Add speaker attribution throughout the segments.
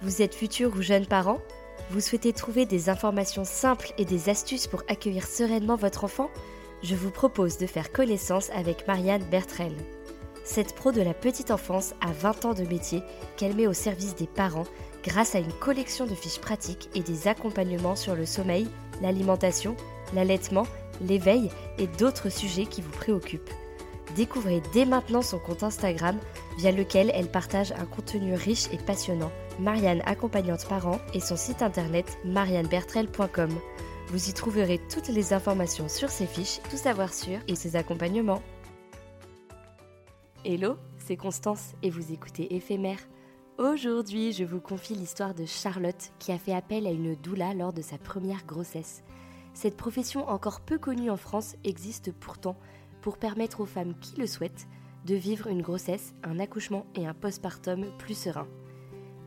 Speaker 1: Vous êtes futur ou jeune parent? Vous souhaitez trouver des informations simples et des astuces pour accueillir sereinement votre enfant? Je vous propose de faire connaissance avec Marianne Bertrel. Cette pro de la petite enfance a 20 ans de métier qu'elle met au service des parents grâce à une collection de fiches pratiques et des accompagnements sur le sommeil, l'alimentation, l'allaitement, l'éveil et d'autres sujets qui vous préoccupent. Découvrez dès maintenant son compte Instagram via lequel elle partage un contenu riche et passionnant. Marianne accompagnante parents et son site internet mariannebertrel.com. Vous y trouverez toutes les informations sur ses fiches, tout savoir sur et ses accompagnements. Hello, c'est Constance et vous écoutez Éphémère. Aujourd'hui, je vous confie l'histoire de Charlotte qui a fait appel à une doula lors de sa première grossesse. Cette profession encore peu connue en France existe pourtant pour permettre aux femmes qui le souhaitent de vivre une grossesse, un accouchement et un postpartum plus serein.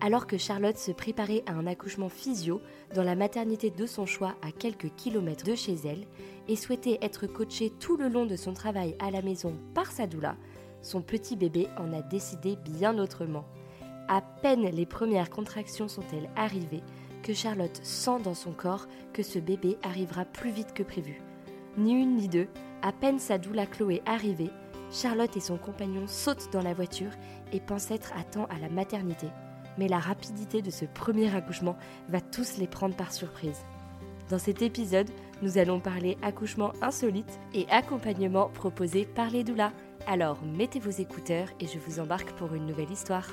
Speaker 1: Alors que Charlotte se préparait à un accouchement physio dans la maternité de son choix à quelques kilomètres de chez elle et souhaitait être coachée tout le long de son travail à la maison par sa doula, son petit bébé en a décidé bien autrement. À peine les premières contractions sont-elles arrivées que Charlotte sent dans son corps que ce bébé arrivera plus vite que prévu. Ni une ni deux, à peine sa doula Chloé arrivée, Charlotte et son compagnon sautent dans la voiture et pensent être à temps à la maternité. Mais la rapidité de ce premier accouchement va tous les prendre par surprise. Dans cet épisode, nous allons parler accouchement insolite et accompagnement proposé par les doulas. Alors mettez vos écouteurs et je vous embarque pour une nouvelle histoire.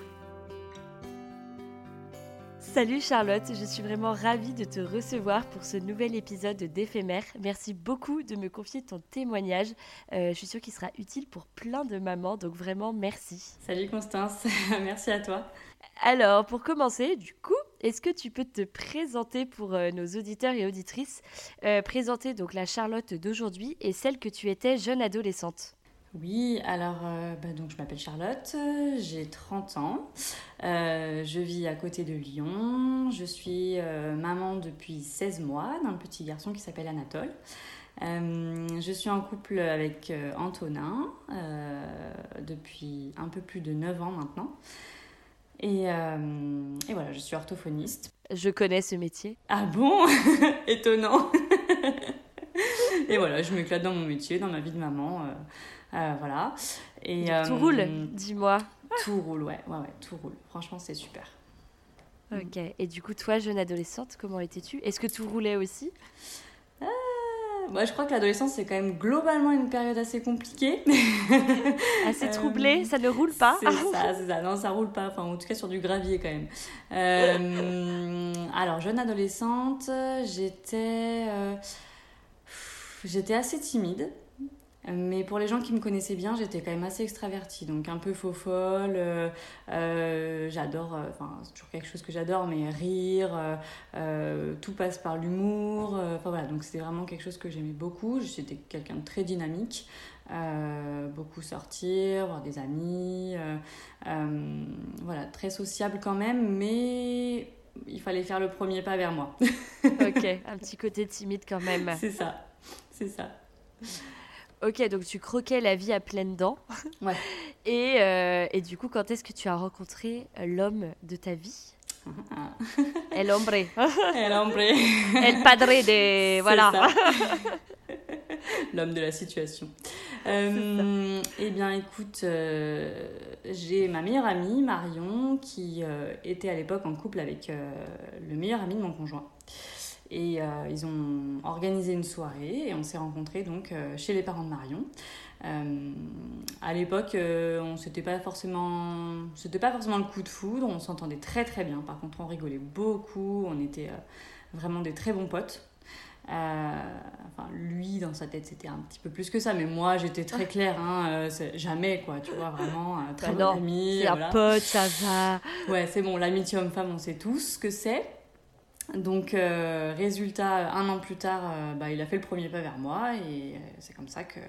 Speaker 1: Salut Charlotte, je suis vraiment ravie de te recevoir pour ce nouvel épisode d'éphémère. Merci beaucoup de me confier ton témoignage. Euh, je suis sûre qu'il sera utile pour plein de mamans, donc vraiment merci.
Speaker 2: Salut Constance, merci à toi.
Speaker 1: Alors pour commencer, du coup, est-ce que tu peux te présenter pour euh, nos auditeurs et auditrices? Euh, Présenter donc la Charlotte d'aujourd'hui et celle que tu étais jeune adolescente.
Speaker 2: Oui, alors euh, bah, donc je m'appelle Charlotte, j'ai 30 ans, euh, je vis à côté de Lyon, je suis euh, maman depuis 16 mois d'un petit garçon qui s'appelle Anatole. je suis en couple avec Antonin depuis un peu plus de 9 ans maintenant. Et, et voilà, je suis orthophoniste.
Speaker 1: Je connais ce métier.
Speaker 2: Ah bon? Étonnant Et voilà, je m'éclate dans mon métier, dans ma vie de maman. Euh, voilà.
Speaker 1: Et, tout roule, euh, dis-moi.
Speaker 2: Tout roule, ouais, ouais, ouais, tout roule. Franchement, c'est super.
Speaker 1: Ok. Et du coup, toi, jeune adolescente, comment étais-tu? Est-ce que tout roulait aussi?
Speaker 2: Euh, Moi, je crois que l'adolescence, c'est quand même globalement une période assez compliquée.
Speaker 1: assez troublée, ça ne roule pas
Speaker 2: C'est ça, c'est ça. Non, ça roule pas. Enfin, en tout cas, sur du gravier quand même. alors, jeune adolescente, j'étais. J'étais assez timide. Mais pour les gens qui me connaissaient bien, j'étais quand même assez extravertie, donc un peu faux folle. Euh, euh, j'adore, euh, enfin, c'est toujours quelque chose que j'adore, mais rire, tout passe par l'humour. Enfin voilà, donc c'était vraiment quelque chose que j'aimais beaucoup. J'étais quelqu'un de très dynamique. beaucoup sortir, voir des amis, voilà, très sociable quand même, mais il fallait faire le premier pas vers moi.
Speaker 3: ok, un petit côté timide quand même.
Speaker 2: C'est ça, c'est ça.
Speaker 3: Ok, donc tu croquais la vie à pleines dents.
Speaker 2: Ouais.
Speaker 3: Et, euh, et du coup, quand est-ce que tu as rencontré l'homme de ta vie? El hombre.
Speaker 2: El hombre.
Speaker 3: El padre de... Voilà.
Speaker 2: L'homme de la situation. Euh, eh bien, écoute, euh, j'ai ma meilleure amie, Marion, qui était à l'époque en couple avec le meilleur ami de mon conjoint. Et euh, ils ont organisé une soirée et on s'est rencontrés donc euh, chez les parents de Marion. Euh, à l'époque, on s'était pas forcément, c'était pas forcément le coup de foudre. On s'entendait très très bien. Par contre, on rigolait beaucoup. On était vraiment des très bons potes. enfin, lui, dans sa tête, c'était un petit peu plus que ça, mais moi, j'étais très claire, hein, jamais, quoi, tu vois, vraiment, très
Speaker 3: bonne amie. C'est un pote, ça va.
Speaker 2: Ouais, c'est bon, l'amitié homme-femme, on sait tous ce que c'est. Donc, euh, résultat, un an plus tard, euh, bah, il a fait le premier pas vers moi et euh, c'est comme ça que.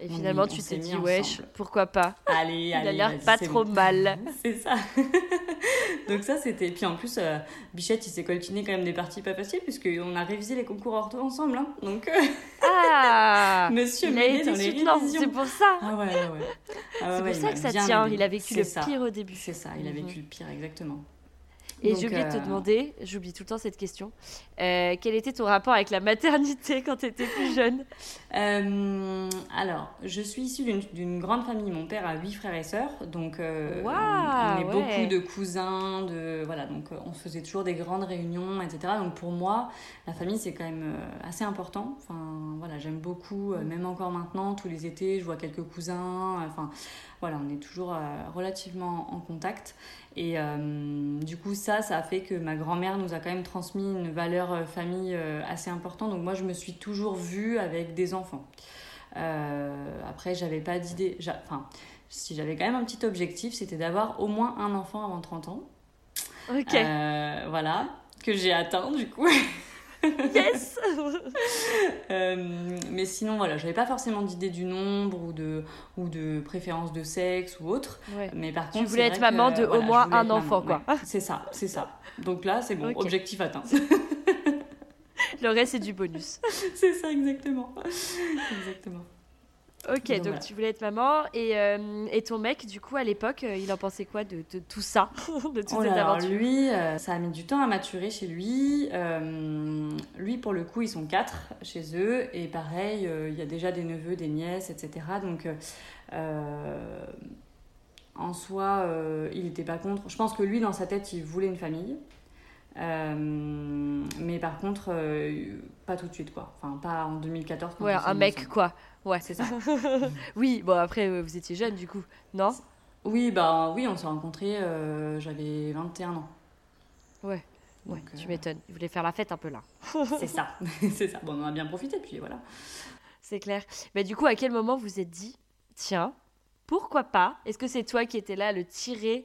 Speaker 3: Et finalement, tu t'es dit, wesh, pourquoi pas?
Speaker 2: Allez, allez.
Speaker 3: Il a l'air pas trop mal.
Speaker 2: c'est ça. Donc, ça, c'était. Puis en plus, Bichette, il s'est coltiné quand même des parties pas faciles, puisqu'on a révisé les concours ortho ensemble. Hein. Donc.
Speaker 3: ah
Speaker 2: Monsieur
Speaker 3: il a été c'est pour ça.
Speaker 2: Ah ouais, ouais, ouais.
Speaker 3: Ah c'est pour ça que ça tient. Il a vécu le pire au début.
Speaker 2: C'est ça, il a vécu mhm. le pire, exactement.
Speaker 3: Et j'ai oublié de te euh, demander, j'oublie tout le temps cette question, euh, quel était ton rapport avec la maternité quand tu étais plus jeune?
Speaker 2: Euh, Alors, je suis issue d'une grande famille. Mon père a huit frères et sœurs, donc on est beaucoup de cousins, de voilà, donc on se faisait toujours des grandes réunions, etc. Donc pour moi, la famille c'est quand même assez important. Enfin voilà, j'aime beaucoup, même encore maintenant, tous les étés, je vois quelques cousins. Enfin voilà, on est toujours relativement en contact. Et euh, du coup, ça, ça a fait que ma grand-mère nous a quand même transmis une valeur euh, famille euh, assez importante. Donc moi, je me suis toujours vue avec des enfants. après, j'avais pas d'idée. Enfin, si j'avais quand même un petit objectif, c'était d'avoir au moins un enfant avant 30 ans.
Speaker 3: Ok.
Speaker 2: voilà, que j'ai atteint du coup.
Speaker 3: Yes
Speaker 2: euh, Mais sinon, voilà, j'avais pas forcément d'idée du nombre ou de, ou de préférence de sexe ou autre. Mais par contre,
Speaker 3: tu voulais être maman de au moins un enfant, quoi.
Speaker 2: c'est ça, c'est ça. Donc là, c'est bon, objectif atteint.
Speaker 3: Le reste, c'est du bonus.
Speaker 2: c'est ça, exactement. Exactement.
Speaker 3: Ok, donc, tu voulais être maman. Et, euh, et, ton mec, du coup, à l'époque, euh, il en pensait quoi de, tout ça De toute
Speaker 2: oh
Speaker 3: cette aventure
Speaker 2: Lui, euh, ça a mis du temps à maturer chez lui. lui, pour le coup, ils sont quatre chez eux. Et pareil, il y a déjà des neveux, des nièces, etc. Donc, en soi, il n'était pas contre. Je pense que lui, dans sa tête, il voulait une famille. mais par contre, pas tout de suite, quoi. Enfin, pas en 2014.
Speaker 3: Ouais, un mec, quoi.
Speaker 2: Ouais, c'est ça.
Speaker 3: oui, bon, après, euh, vous étiez jeune, du coup, non?
Speaker 2: Oui, bah oui, on s'est rencontrés, euh, j'avais 21 ans.
Speaker 3: Ouais, ouais, tu euh, m'étonnes. Il voulait faire la fête un peu là.
Speaker 2: c'est ça, c'est ça. Bon, on a bien profité, puis voilà.
Speaker 3: C'est clair. Mais du coup, à quel moment vous êtes dit, tiens, pourquoi pas? Est-ce que c'est toi qui étais là, le tirer?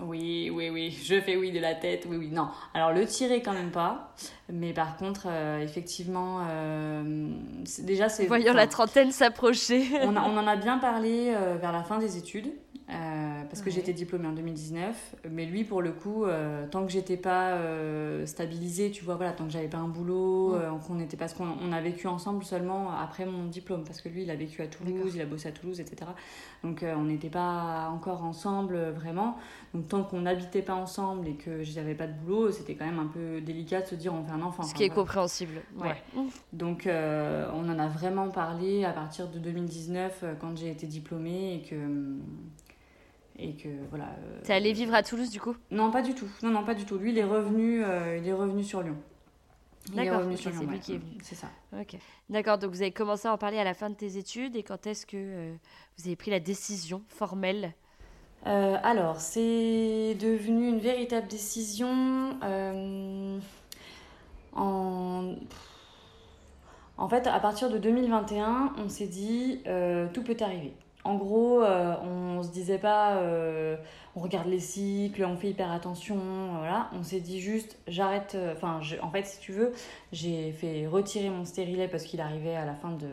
Speaker 2: Oui, oui, oui, je fais oui de la tête, oui, oui, non. Alors le tirer quand même pas, mais par contre, euh, effectivement, euh, déjà c'est...
Speaker 3: Voyons la trentaine s'approcher.
Speaker 2: on, on, en a bien parlé euh, vers la fin des études, euh, parce que j'étais diplômée en 2019. Mais lui, pour le coup, euh, tant que j'étais pas euh, stabilisée, tu vois, voilà, tant que j'avais pas un boulot, qu'on n'était pas, parce qu'on on a vécu ensemble seulement après mon diplôme, parce que lui, il a vécu à Toulouse, il a bossé à Toulouse, etc. Donc on n'était pas encore ensemble vraiment. Donc tant qu'on n'habitait pas ensemble et que j'avais pas de boulot, c'était quand même un peu délicat de se dire on fait un enfant.
Speaker 3: Ce qui est compréhensible. Ouais.
Speaker 2: Donc on en a vraiment parlé à partir de 2019 quand j'ai été diplômée et que et que voilà.
Speaker 3: Euh, T'es allé vivre à Toulouse du coup
Speaker 2: Non, pas du tout. Non, non, pas du tout. Lui, il est revenu, euh, il est revenu sur Lyon.
Speaker 3: D'accord, c'est lui qui est venu.
Speaker 2: C'est ça.
Speaker 3: Ok. D'accord, donc vous avez commencé à en parler à la fin de tes études et quand est-ce que euh, vous avez pris la décision formelle
Speaker 2: Alors, c'est devenu une véritable décision en. En fait, à partir de 2021, on s'est dit tout peut arriver. En gros, on se disait pas euh, on regarde les cycles, on fait hyper attention, voilà. On s'est dit juste j'arrête. euh, Enfin, en fait, si tu veux, j'ai fait retirer mon stérilet parce qu'il arrivait à la fin de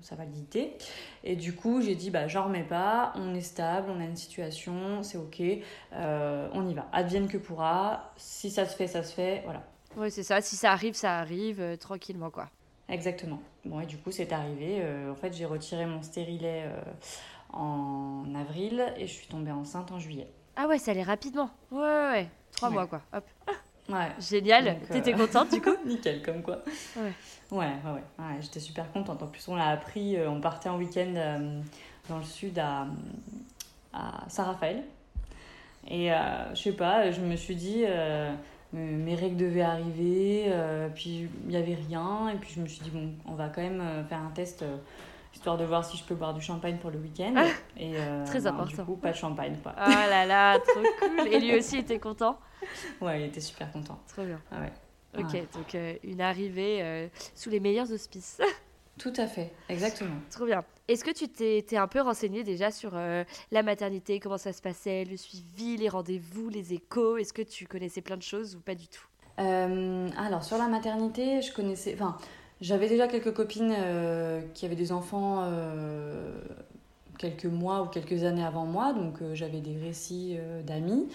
Speaker 2: sa validité. Et du coup, j'ai dit bah j'en remets pas, on est stable, on a une situation, c'est ok, euh, on y va. Advienne que pourra. Si ça se fait, ça se fait, voilà.
Speaker 3: Oui, c'est ça. Si ça arrive, ça arrive euh, tranquillement, quoi.
Speaker 2: Exactement. Bon, et du coup, c'est arrivé. Euh, en fait, j'ai retiré mon stérilet euh, en avril et je suis tombée enceinte en juillet.
Speaker 3: Ah ouais, ça allait rapidement. Ouais, ouais, ouais. Trois
Speaker 2: Ouais.
Speaker 3: mois, quoi. Hop.
Speaker 2: Ouais.
Speaker 3: Génial.
Speaker 2: Euh,
Speaker 3: T'étais contente, du coup
Speaker 2: Nickel, comme quoi.
Speaker 3: Ouais.
Speaker 2: Ouais, ouais, ouais. Ouais, J'étais super contente. En plus, on l'a appris, on partait en week-end dans le sud à, à Saint-Raphaël. Et je sais pas, je me suis dit, mes mes règles devaient arriver, euh, puis il n'y avait rien. Et puis je me suis dit, bon, on va quand même euh, faire un test. euh, Histoire de voir si je peux boire du champagne pour le week-end.
Speaker 3: Ah,
Speaker 2: et euh,
Speaker 3: très
Speaker 2: non,
Speaker 3: important.
Speaker 2: Du coup, pas de champagne, quoi.
Speaker 3: Oh là là, trop cool. Et lui aussi était content.
Speaker 2: Ouais, il était super content.
Speaker 3: Trop bien.
Speaker 2: Ah ouais.
Speaker 3: Ok,
Speaker 2: Ouais.
Speaker 3: donc euh, une arrivée euh, sous les meilleurs auspices.
Speaker 2: Tout à fait, exactement.
Speaker 3: Trop bien. Est-ce que tu t'es un peu renseigné déjà sur euh, la maternité, comment ça se passait, le suivi, les rendez-vous, les échos? Est-ce que tu connaissais plein de choses ou pas du tout?
Speaker 2: Euh, alors sur la maternité, je connaissais, enfin, j'avais déjà quelques copines euh, qui avaient des enfants quelques mois ou quelques années avant moi, donc j'avais des récits d'amis.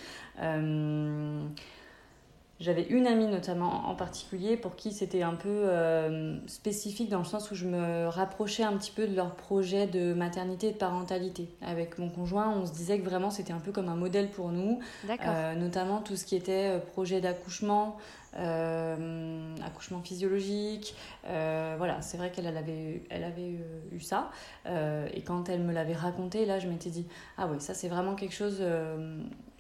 Speaker 2: J'avais une amie notamment en particulier pour qui c'était un peu euh, spécifique dans le sens où je me rapprochais un petit peu de leur projet de maternité et de parentalité. Avec mon conjoint, on se disait que vraiment c'était un peu comme un modèle pour nous. Euh, notamment tout ce qui était euh, projet d'accouchement, euh, accouchement physiologique. Voilà, c'est vrai qu'elle elle avait, elle avait eu ça. Et quand elle me l'avait raconté, là, je m'étais dit Ah oui, ça, c'est vraiment quelque chose.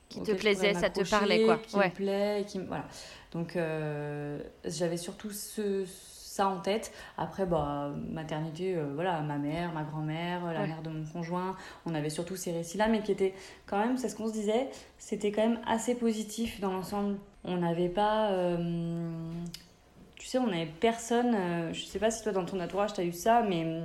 Speaker 3: Qui te plaisait, ça te parlait, quoi.
Speaker 2: Qui
Speaker 3: Ouais.
Speaker 2: me plaît, qui me- Voilà. Donc, euh, j'avais surtout ce, ça en tête. Après, bah, maternité, euh, voilà, ma mère, ma grand-mère, la
Speaker 3: Ouais.
Speaker 2: mère de mon conjoint, on avait surtout ces récits-là, mais qui étaient quand même, c'est ce qu'on se disait, c'était quand même assez positif dans l'ensemble. On n'avait pas. euh, tu sais, on n'avait personne. je sais pas si toi, dans ton entourage, tu as eu ça, mais.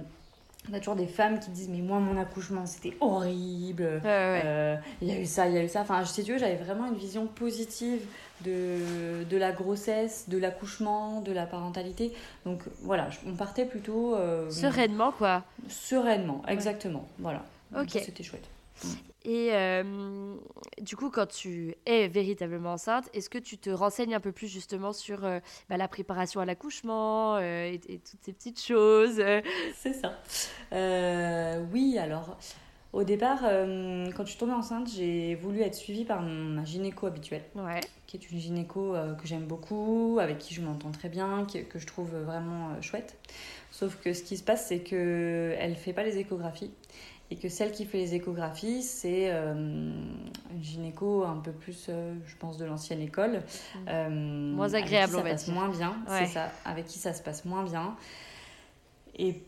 Speaker 2: On a toujours des femmes qui disent Mais moi, mon accouchement, c'était horrible.
Speaker 3: Ouais, ouais.
Speaker 2: Euh, Il y a eu ça, il y a eu ça. Enfin, si tu veux, j'avais vraiment une vision positive de, de la grossesse, de l'accouchement, de la parentalité. Donc voilà, je- on partait plutôt. euh,
Speaker 3: Sereinement, quoi.
Speaker 2: Sereinement, exactement. Voilà.
Speaker 3: Ok.
Speaker 2: C'était chouette.
Speaker 3: Et euh, du coup, quand tu es véritablement enceinte, est-ce que tu te renseignes un peu plus justement sur euh, bah, la préparation à l'accouchement euh, et, et toutes ces petites choses
Speaker 2: C'est ça. Oui, alors, au départ, quand je suis tombée enceinte, j'ai voulu être suivie par ma gynéco habituelle,
Speaker 3: Ouais.
Speaker 2: qui est une gynéco que j'aime beaucoup, avec qui je m'entends très bien, qui- que je trouve vraiment chouette. Sauf que ce qui se passe, c'est qu'elle ne fait pas les échographies. Et que celle qui fait les échographies, c'est euh, une gynéco un peu plus, euh, je pense, de l'ancienne école. Euh,
Speaker 3: Mm. Moins
Speaker 2: avec qui
Speaker 3: agréable,
Speaker 2: ça passe moins bien,
Speaker 3: Ouais.
Speaker 2: c'est ça. Avec qui ça se passe moins bien. Et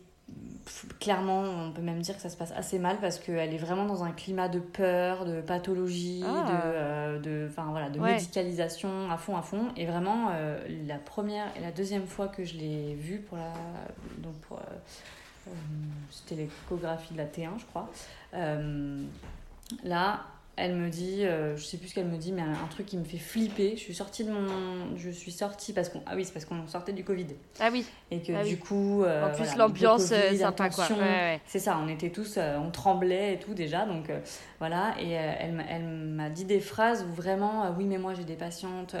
Speaker 2: clairement, on peut même dire que ça se passe assez mal parce qu'elle est vraiment dans un climat de peur, de pathologie,
Speaker 3: Ah.
Speaker 2: de, euh, de, voilà, de
Speaker 3: Ouais.
Speaker 2: médicalisation à fond, à fond. Et vraiment, euh, la première et la deuxième fois que je l'ai vue pour la. Donc pour, euh, euh, c'était l'échographie de la T1, je crois. Euh, là, elle me dit, euh, je sais plus ce qu'elle me dit, mais un, truc qui me fait flipper. Je suis sortie de mon, je suis sortie parce qu'on, ah oui, c'est parce qu'on sortait du Covid
Speaker 3: Ah oui.
Speaker 2: et que
Speaker 3: Ah
Speaker 2: du
Speaker 3: oui.
Speaker 2: coup, euh,
Speaker 3: en plus,
Speaker 2: voilà,
Speaker 3: l'ambiance
Speaker 2: le
Speaker 3: euh, sympa, quoi.
Speaker 2: attention,
Speaker 3: Ouais, ouais.
Speaker 2: c'est ça, on était tous, euh, on tremblait et tout déjà, donc voilà. Et elle, m'a- elle m'a dit des phrases où vraiment, oui, mais moi j'ai des patientes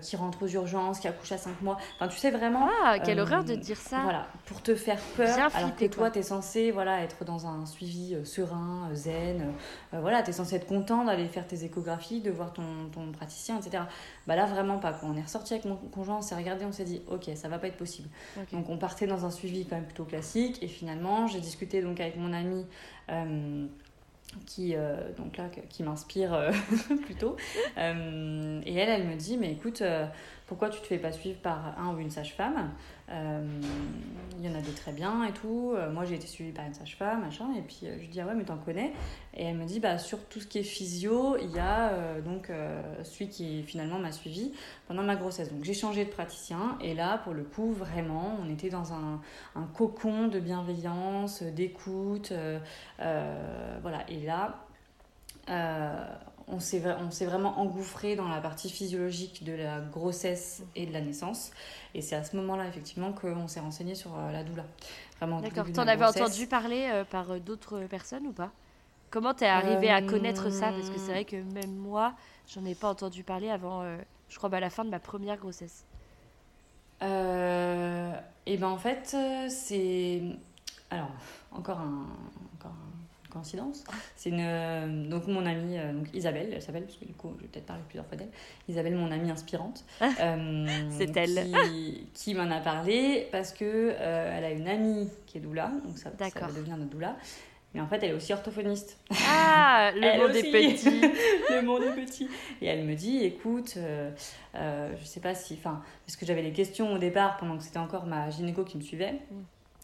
Speaker 2: qui rentrent aux urgences, qui accouchent à 5 mois. Enfin, tu sais vraiment.
Speaker 3: Ah, quelle horreur de dire ça.
Speaker 2: Voilà, pour te faire peur,
Speaker 3: Bien
Speaker 2: alors que
Speaker 3: flipper,
Speaker 2: toi,
Speaker 3: quoi.
Speaker 2: tu es censé voilà, être dans un suivi serein, zen. voilà, tu es censé être content d'aller faire tes échographies, de voir ton, ton praticien, etc. Bah là, vraiment pas. Quoi. On est ressorti avec mon conjoint, on s'est regardé, on s'est dit, ok, ça va pas être possible. Donc on partait dans un suivi quand même plutôt classique. Et finalement, j'ai discuté donc avec mon ami euh, qui, euh, donc là, qui m'inspire euh, plutôt. Euh, et elle, elle me dit, mais écoute, pourquoi tu te fais pas suivre par un ou une sage-femme Euh, Il y en a des très bien et tout. Euh, moi, j'ai été suivie par une sage-femme, machin. Et puis euh, je dis, ah ouais, mais t'en connais? Et elle me dit, bah sur tout ce qui est physio, il y a donc celui qui finalement m'a suivi pendant ma grossesse. Donc j'ai changé de praticien. Et là, pour le coup, vraiment, on était dans un, un cocon de bienveillance, d'écoute. voilà. Et là, on s'est vraiment engouffré dans la partie physiologique de la grossesse et de la naissance. Et c'est à ce moment-là, effectivement, qu'on s'est renseigné sur la doula.
Speaker 3: D'accord. Tu en avais entendu parler par d'autres personnes ou pas? Comment t'es arrivé à connaître ça? Parce que c'est vrai que même moi, j'en ai pas entendu parler avant, je crois, à la fin de ma première grossesse.
Speaker 2: Euh, et ben en fait, c'est. Alors, encore un. Encore coïncidence. C'est une. Donc, mon amie, euh, donc Isabelle, elle s'appelle, parce que du coup, je vais peut-être parler plusieurs fois d'elle. Isabelle, mon amie inspirante.
Speaker 3: Euh, c'est elle.
Speaker 2: Qui, qui m'en a parlé parce que elle a une amie qui est doula, donc ça, ça va devenir notre doula. Mais en fait, elle est aussi orthophoniste.
Speaker 3: Ah, le monde est petit.
Speaker 2: le monde est petit. Et elle me dit, écoute, euh, euh, je sais pas si... Enfin, parce que j'avais des questions au départ, pendant que c'était encore ma gynéco qui me suivait.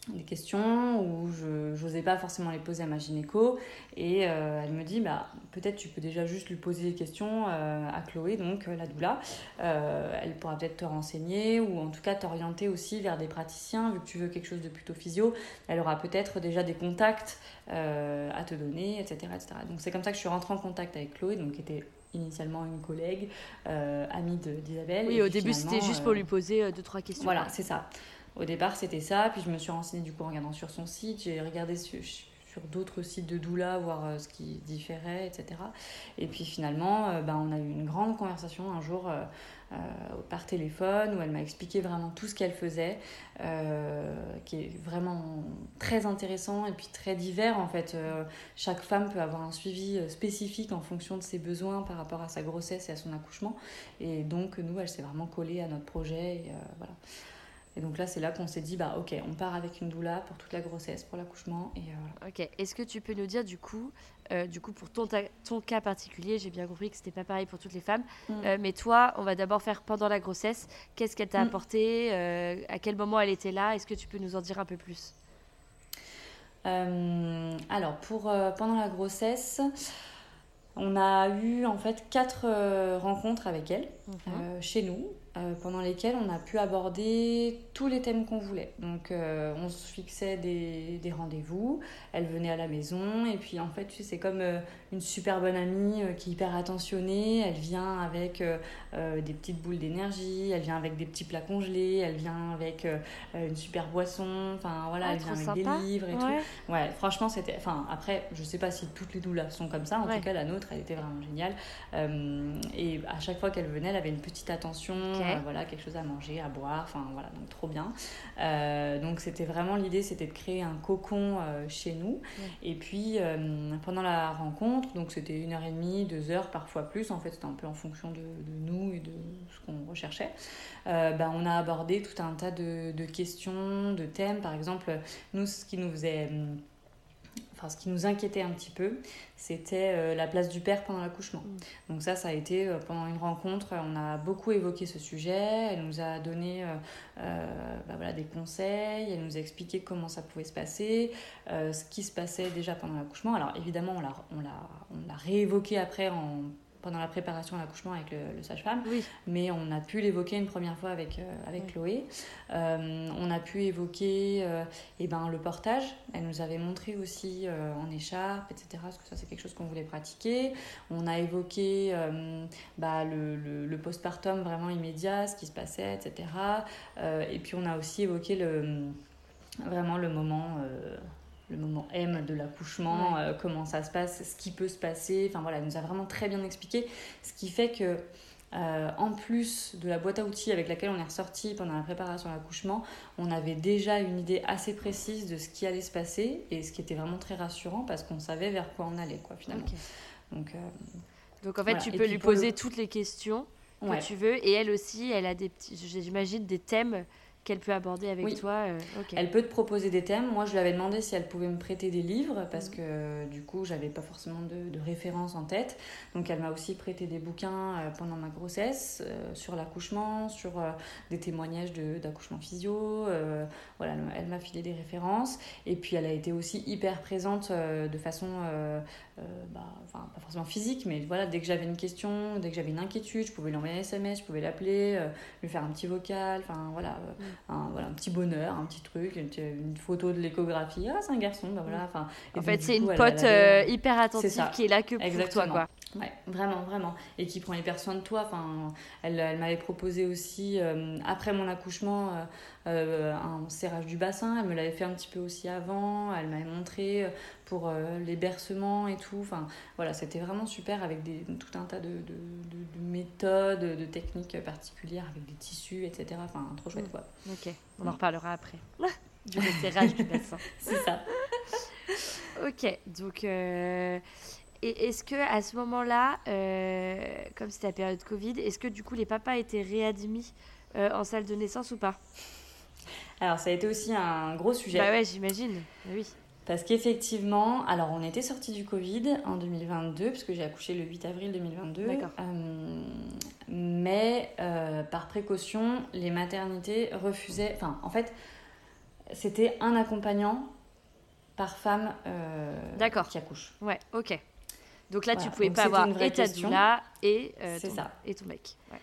Speaker 2: Des questions où je n'osais pas forcément les poser à ma gynéco. Et euh, elle me dit bah peut-être tu peux déjà juste lui poser des questions euh, à Chloé donc euh, la doula. Elle pourra peut-être te renseigner ou en tout cas t'orienter aussi vers des praticiens. Vu que tu veux quelque chose de plutôt physio elle aura peut-être déjà des contacts à te donner etc etc donc c'est comme ça que je suis rentrée en contact avec Chloé donc qui était initialement une collègue amie d'Isabelle.
Speaker 3: Oui au début c'était juste pour lui poser deux trois questions.
Speaker 2: voilà c'est ça au départ, c'était ça. Puis je me suis renseignée du coup en regardant sur son site. J'ai regardé sur, d'autres sites de doula, voir euh, ce qui différait, etc. Et puis finalement, euh, ben, on a eu une grande conversation un jour euh, par téléphone où elle m'a expliqué vraiment tout ce qu'elle faisait, qui est vraiment très intéressant et puis très divers en fait. chaque femme peut avoir un suivi spécifique en fonction de ses besoins par rapport à sa grossesse et à son accouchement. Et donc nous, elle s'est vraiment collée à notre projet. Et, voilà. Et donc là, c'est là qu'on s'est dit, bah ok, on part avec une doula pour toute la grossesse, pour l'accouchement. Et
Speaker 3: euh, Ok. Est-ce que tu peux nous dire du coup, euh, du coup pour ton, ton cas particulier, j'ai bien compris que c'était pas pareil pour toutes les femmes, mm. euh, mais toi, on va d'abord faire pendant la grossesse. Qu'est-ce qu'elle t'a mm. apporté À quel moment elle était là Est-ce que tu peux nous en dire un peu plus?
Speaker 2: Alors pour pendant la grossesse. On a eu en fait quatre rencontres avec elle mhm. chez nous. Euh, pendant lesquelles on a pu aborder tous les thèmes qu'on voulait. Donc euh, on se fixait des, des rendez-vous, elle venait à la maison et puis en fait c'est comme euh, une super bonne amie qui est hyper attentionnée, elle vient avec des petites boules d'énergie, elle vient avec des petits plats congelés, elle vient avec une super boisson, enfin voilà,
Speaker 3: ah,
Speaker 2: elle vient avec des livres et tout. Ouais, franchement c'était, enfin après je sais pas si toutes les doulas sont comme ça, en tout cas la nôtre elle était vraiment géniale. Et à chaque fois qu'elle venait elle avait une petite attention. Euh, voilà, quelque chose à manger, à boire, enfin voilà, donc trop bien. Euh, donc c'était vraiment l'idée, c'était de créer un cocon euh, chez nous. Et puis pendant la rencontre, donc c'était une heure et demie, deux heures, parfois plus, en fait c'était un peu en fonction de, nous et de ce qu'on recherchait. ben, on a abordé tout un tas de, de, questions, de thèmes. Par exemple, nous, ce qui nous faisait enfin ce qui nous inquiétait un petit peu, c'était euh, la place du père pendant l'accouchement. Mm. Donc ça, ça a été euh, pendant une rencontre, on a beaucoup évoqué ce sujet, elle nous a donné euh, bah voilà, des conseils, elle nous a expliqué comment ça pouvait se passer, ce qui se passait déjà pendant l'accouchement. Alors évidemment, on l'a réévoqué après en pendant la préparation à l'accouchement avec le, sage-femme. Mais on a pu l'évoquer une première fois avec, euh, avec Chloé. Euh, on a pu évoquer euh, eh ben, le portage. Elle nous avait montré aussi en écharpe, etc. Parce que ça, c'est quelque chose qu'on voulait pratiquer. On a évoqué bah, le, le, le, postpartum vraiment immédiat, ce qui se passait, etc. et puis on a aussi évoqué le, vraiment le moment le moment M de l'accouchement, euh, comment ça se passe, ce qui peut se passer. Enfin voilà, elle nous a vraiment très bien expliqué. Ce qui fait que, euh, en plus de la boîte à outils avec laquelle on est ressorti pendant la préparation à l'accouchement, on avait déjà une idée assez précise de ce qui allait se passer et ce qui était vraiment très rassurant parce qu'on savait vers quoi on allait, quoi, finalement. Donc, euh,
Speaker 3: Donc en fait, tu peux lui poser toutes les questions que tu veux et elle aussi, elle a des petits, j'imagine, des thèmes qu'elle peut aborder avec toi. Euh,
Speaker 2: elle peut te proposer des thèmes. Moi, je lui avais demandé si elle pouvait me prêter des livres parce que du coup, j'avais pas forcément de, de références en tête. Donc, elle m'a aussi prêté des bouquins euh, pendant ma grossesse euh, sur l'accouchement, sur des témoignages d'accouchement physio. voilà, elle m'a filé des références. Et puis, elle a été aussi hyper présente de façon bah, enfin pas forcément physique, mais voilà, dès que j'avais une question, dès que j'avais une inquiétude, je pouvais lui envoyer un SMS, je pouvais l'appeler, euh, lui faire un petit vocal, enfin voilà, euh,
Speaker 3: Mm.
Speaker 2: un, voilà, un petit bonheur, un petit truc, une, une photo de l'échographie, ah c'est un garçon, bah voilà, enfin.
Speaker 3: En fait, c'est une pote
Speaker 2: elle
Speaker 3: euh, hyper attentive qui est là que pour
Speaker 2: Exactement.
Speaker 3: toi, quoi.
Speaker 2: Ouais, vraiment, vraiment. Et qui prend hyper soin de toi. Enfin, elle, elle m'avait proposé aussi, euh, après mon accouchement, euh, euh, un serrage du bassin. Elle me l'avait fait un petit peu aussi avant. Elle m'avait montré pour euh, les bercements et tout. Enfin, voilà, c'était vraiment super avec des, tout un tas de, de, de- de méthodes, de techniques particulières avec des tissus, etc. Enfin, trop chouette,
Speaker 3: Mm.
Speaker 2: quoi.
Speaker 3: Ok, on en reparlera après. du resserrage du bassin.
Speaker 2: C'est ça.
Speaker 3: Ok, donc et est-ce que à ce moment-là, euh, comme c'était la période Covid, est-ce que du coup les papas étaient réadmis euh, en salle de naissance ou pas?
Speaker 2: Alors, ça a été aussi un gros sujet.
Speaker 3: Bah ouais, j'imagine. Bah oui.
Speaker 2: Parce qu'effectivement, alors on était sorti du Covid en 2022, puisque j'ai accouché le 8 avril 2022.
Speaker 3: D'accord.
Speaker 2: Euh, mais euh, par précaution, les maternités refusaient. Enfin, en fait, c'était un accompagnant par femme euh, qui accouche.
Speaker 3: Ouais, ok. Donc là, tu
Speaker 2: Voilà,
Speaker 3: pouvais
Speaker 2: donc
Speaker 3: pas avoir et ta doula et, euh, ton,
Speaker 2: ça.
Speaker 3: et ton mec. Ouais.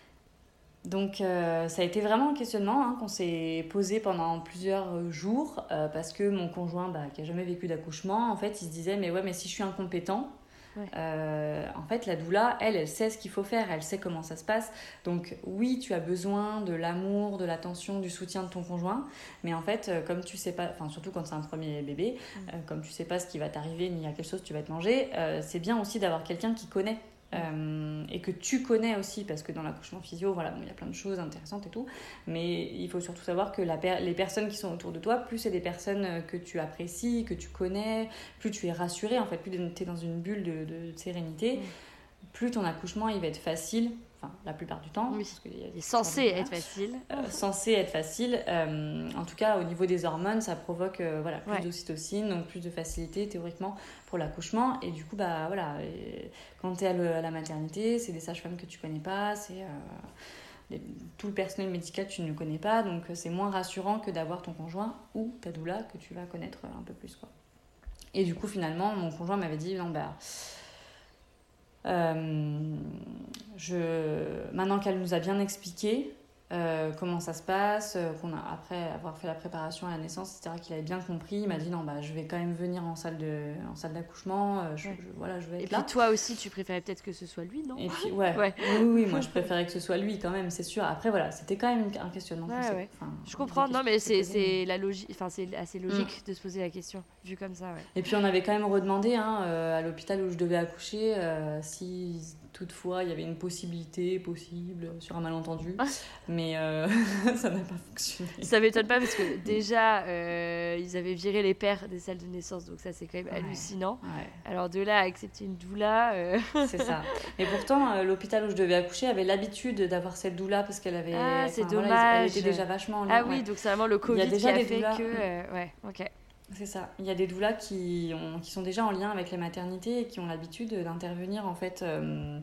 Speaker 2: Donc euh, ça a été vraiment un questionnement hein, qu'on s'est posé pendant plusieurs jours euh, parce que mon conjoint bah, qui a jamais vécu d'accouchement, en fait, il se disait mais ouais mais si je suis incompétent,
Speaker 3: Ouais.
Speaker 2: euh, en fait la doula, elle, elle sait ce qu'il faut faire, elle sait comment ça se passe. Donc oui, tu as besoin de l'amour, de l'attention, du soutien de ton conjoint, mais en fait euh, comme tu sais pas, enfin surtout quand c'est un premier bébé, euh, comme tu sais pas ce qui va t'arriver ni à quelle chose tu vas te manger, euh, c'est bien aussi d'avoir quelqu'un qui connaît euh, et que tu connais aussi, parce que dans l'accouchement physio, voilà, il y a plein de choses intéressantes et tout, mais il faut surtout savoir que les personnes qui sont autour de toi, plus c'est des personnes euh, que tu apprécies, que tu connais, plus tu es rassuré, en fait, plus tu es dans une bulle de, de sérénité,
Speaker 3: Mm.
Speaker 2: Plus ton accouchement il va être facile, enfin la plupart du temps,
Speaker 3: Oui.
Speaker 2: parce
Speaker 3: Il
Speaker 2: des
Speaker 3: est censé être facile.
Speaker 2: euh, censé être facile. Euh, en tout cas, au niveau des hormones, ça provoque euh, voilà, plus
Speaker 3: Ouais.
Speaker 2: d'ocytocine, donc plus de facilité théoriquement pour l'accouchement. Et du coup, bah, voilà, quand tu es à, le- à la maternité, c'est des sages-femmes que tu connais pas, c'est euh, tout le personnel médical que tu ne connais pas, donc euh, c'est moins rassurant que d'avoir ton conjoint ou ta doula que tu vas connaître euh, un peu plus. Quoi. Et du coup, finalement, mon conjoint m'avait dit non, bah. Euh, je, maintenant qu'elle nous a bien expliqué euh, comment ça se passe, euh, qu'on a après avoir fait la préparation à la naissance, etc., qu'il avait bien compris, il m'a dit non bah je vais quand même venir en salle de en salle d'accouchement, euh, je,
Speaker 3: Ouais.
Speaker 2: je- voilà je vais
Speaker 3: Et
Speaker 2: être
Speaker 3: puis
Speaker 2: là.
Speaker 3: toi aussi, tu préférais peut-être que ce soit lui, non?
Speaker 2: Et puis ouais,
Speaker 3: Ouais.
Speaker 2: oui, oui, moi je préférais que ce soit lui quand même, c'est sûr. Après voilà, c'était quand même un questionnement.
Speaker 3: Ouais,
Speaker 2: enfin,
Speaker 3: Je comprends, non mais c'est c'est la logique, enfin c'est assez logique de se poser la question vu comme ça, ouais.
Speaker 2: Et puis on avait quand même redemandé hein, euh, à l'hôpital où je devais accoucher euh, si toutefois il y avait une possibilité possible sur un malentendu,
Speaker 3: Ah.
Speaker 2: mais euh, ça n'a pas fonctionné.
Speaker 3: Ça m'étonne pas parce que déjà euh, ils avaient viré les pères des salles de naissance, donc ça c'est quand même
Speaker 2: Ouais.
Speaker 3: hallucinant.
Speaker 2: Ouais.
Speaker 3: Alors de là à accepter une doula, euh,
Speaker 2: C'est ça. Et pourtant, l'hôpital où je devais accoucher avait l'habitude d'avoir cette doula parce qu'elle avait.
Speaker 3: Ah, c'est
Speaker 2: enfin, voilà,
Speaker 3: dommage.
Speaker 2: elle était déjà vachement en
Speaker 3: ah oui,
Speaker 2: ouais.
Speaker 3: donc c'est vraiment le
Speaker 2: a
Speaker 3: Covid
Speaker 2: déjà
Speaker 3: qui a fait
Speaker 2: doulas.
Speaker 3: que, ouais, ok.
Speaker 2: C'est ça. Il y a des doulas qui, ont, qui sont déjà en lien avec les maternités et qui ont l'habitude d'intervenir en fait. euh,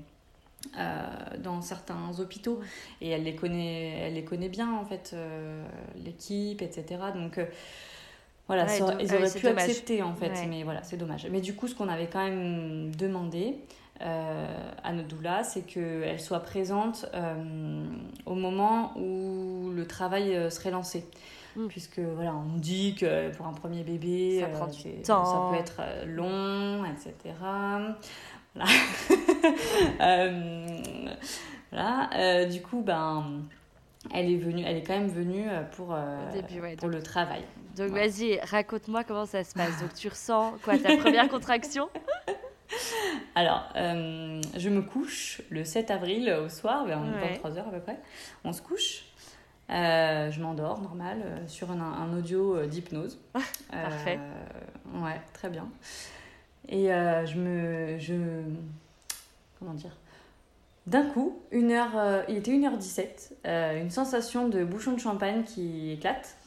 Speaker 2: euh, dans certains hôpitaux et elle les connaît elle les connaît bien en fait euh, l'équipe etc donc euh, voilà
Speaker 3: Ouais,
Speaker 2: ils auraient pu
Speaker 3: dommage.
Speaker 2: accepter en fait
Speaker 3: Ouais.
Speaker 2: mais voilà c'est dommage mais du coup ce qu'on avait quand même demandé à notre doula c'est qu'elle soit présente au moment où le travail serait lancé
Speaker 3: Mm.
Speaker 2: puisque voilà on nous dit que pour un premier bébé
Speaker 3: Ça
Speaker 2: euh,
Speaker 3: prend du
Speaker 2: c'est-
Speaker 3: temps.
Speaker 2: ça peut être euh, long etc voilà Euh, voilà. Du coup, ben, elle est venue, elle est quand même venue pour, euh,
Speaker 3: Au début, ouais,
Speaker 2: pour
Speaker 3: donc-
Speaker 2: le travail.
Speaker 3: Donc
Speaker 2: Ouais.
Speaker 3: vas-y, raconte-moi comment ça se passe. Donc tu ressens quoi ta première contraction?
Speaker 2: Alors, euh, je me couche le 7 avril au soir, vers
Speaker 3: Ouais.
Speaker 2: 23h à peu près. On se couche. Euh, je m'endors, normal, euh, sur un, un audio euh, d'hypnose.
Speaker 3: Parfait.
Speaker 2: Euh, ouais, très bien. Et je me. Je, comment dire? D'un coup, une heure, il était 1h17, euh, une sensation de bouchon de champagne qui éclate.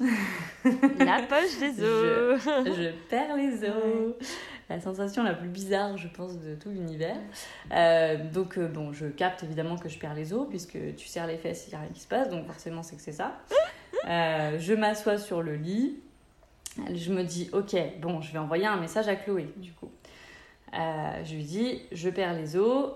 Speaker 3: La poche des
Speaker 2: Je-
Speaker 3: os.
Speaker 2: je perds les os. La sensation la plus bizarre, je pense, de tout l'univers. Euh, donc, euh, bon, je capte évidemment que je perds les os, puisque tu serres les fesses, il n'y a rien qui se passe, donc forcément, c'est que c'est ça. Euh, je m'assois sur le lit. Je me dis, ok, bon, je vais envoyer un message à Chloé, du coup. Je lui dis, je perds les os.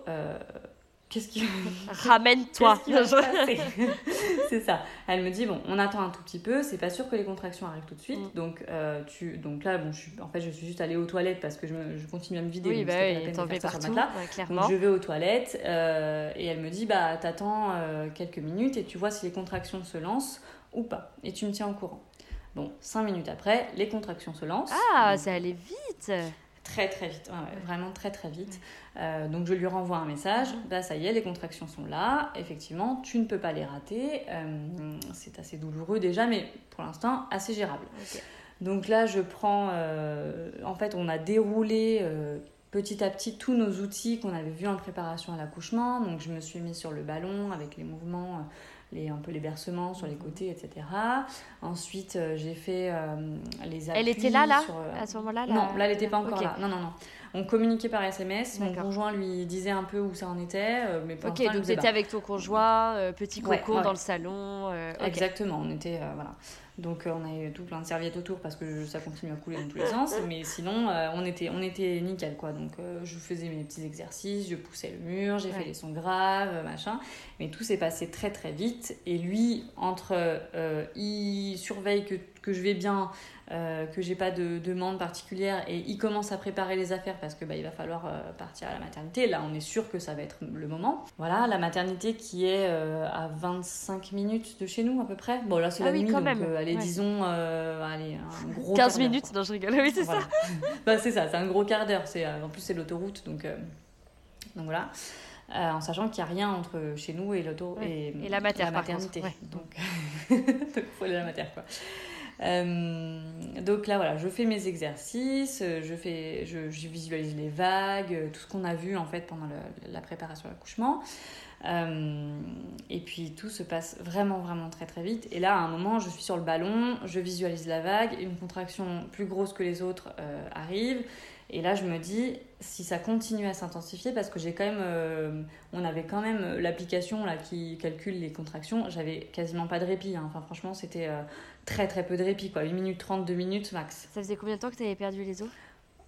Speaker 2: Qu'est-ce qui.
Speaker 3: Ramène-toi
Speaker 2: C'est ça. Elle me dit bon, on attend un tout petit peu, c'est pas sûr que les contractions arrivent tout de suite. Mm. Donc, euh, tu... donc là, bon, je suis... en fait, je suis juste allée aux toilettes parce que je, je continue à me vider.
Speaker 3: Oui, bah oui, t'en fais partout. clairement.
Speaker 2: Donc, je vais aux toilettes euh, et elle me dit bah, t'attends euh, quelques minutes et tu vois si les contractions se lancent ou pas. Et tu me tiens au courant. Bon, cinq minutes après, les contractions se lancent.
Speaker 3: Ah, ça allait vite
Speaker 2: Très très vite, vraiment très très vite. Euh, donc je lui renvoie un message, bah ça y est, les contractions sont là, effectivement, tu ne peux pas les rater, euh, c'est assez douloureux déjà, mais pour l'instant assez gérable. Donc là je prends, euh, en fait on a déroulé petit à petit tous nos outils qu'on avait vus en préparation à l'accouchement, donc je me suis mise sur le ballon avec les mouvements les, un peu les bercements sur les côtés, etc. Ensuite, euh, j'ai fait euh, les appuis.
Speaker 3: Elle était là, là,
Speaker 2: euh,
Speaker 3: à ce moment-là
Speaker 2: Non, là, elle n'était pas encore là. Non, non, non. On communiquait par SMS. Mon conjoint lui disait un peu où ça en était. mais
Speaker 3: ok, donc tu étais avec ton conjoint, petit coco dans le salon.
Speaker 2: Exactement, on était. voilà. Donc euh, on a eu tout plein de serviettes autour parce que ça continue à couler dans tous les sens. Mais sinon, euh, on, était, on était nickel quoi. Donc euh, je faisais mes petits exercices, je poussais le mur, j'ai fait les sons graves, machin. Mais tout s'est passé très très vite. Et lui, entre il surveille que, que je vais bien, euh, que j'ai pas de demande particulière et il commence à préparer les affaires parce que bah, il va falloir euh, partir à la maternité. Là, on est sûr que ça va être le moment. Voilà, la maternité qui est euh, à 25 minutes de chez nous à peu près. Bon, là, c'est
Speaker 3: ah
Speaker 2: la nuit, donc
Speaker 3: allez,
Speaker 2: disons, allez, un gros
Speaker 3: 15 minutes, non, je rigole, oui, c'est ça.
Speaker 2: bah, c'est ça, c'est un gros quart d'heure. en plus, c'est l'autoroute, donc, donc voilà. en sachant qu'il n'y a rien entre chez nous et l'auto
Speaker 3: et, la, maternité.
Speaker 2: Donc, il faut aller à la mater quoi. Euh, donc là, voilà, je fais mes exercices, je, fais, je, visualise les vagues, tout ce qu'on a vu en fait pendant la préparation à l'accouchement. Euh, et puis tout se passe vraiment, vraiment très très vite. Et là, à un moment, je suis sur le ballon, je visualise la vague, une contraction plus grosse que les autres euh, arrive. Et là, je me dis, si ça continue à s'intensifier, parce que j'ai quand même, euh, on avait quand même l'application là qui calcule les contractions, j'avais quasiment pas de répit. Hein. Enfin, franchement, c'était très très peu de répit, quoi. 1 minute 30, 2 minutes max.
Speaker 3: Ça faisait combien de temps que tu avais perdu les os?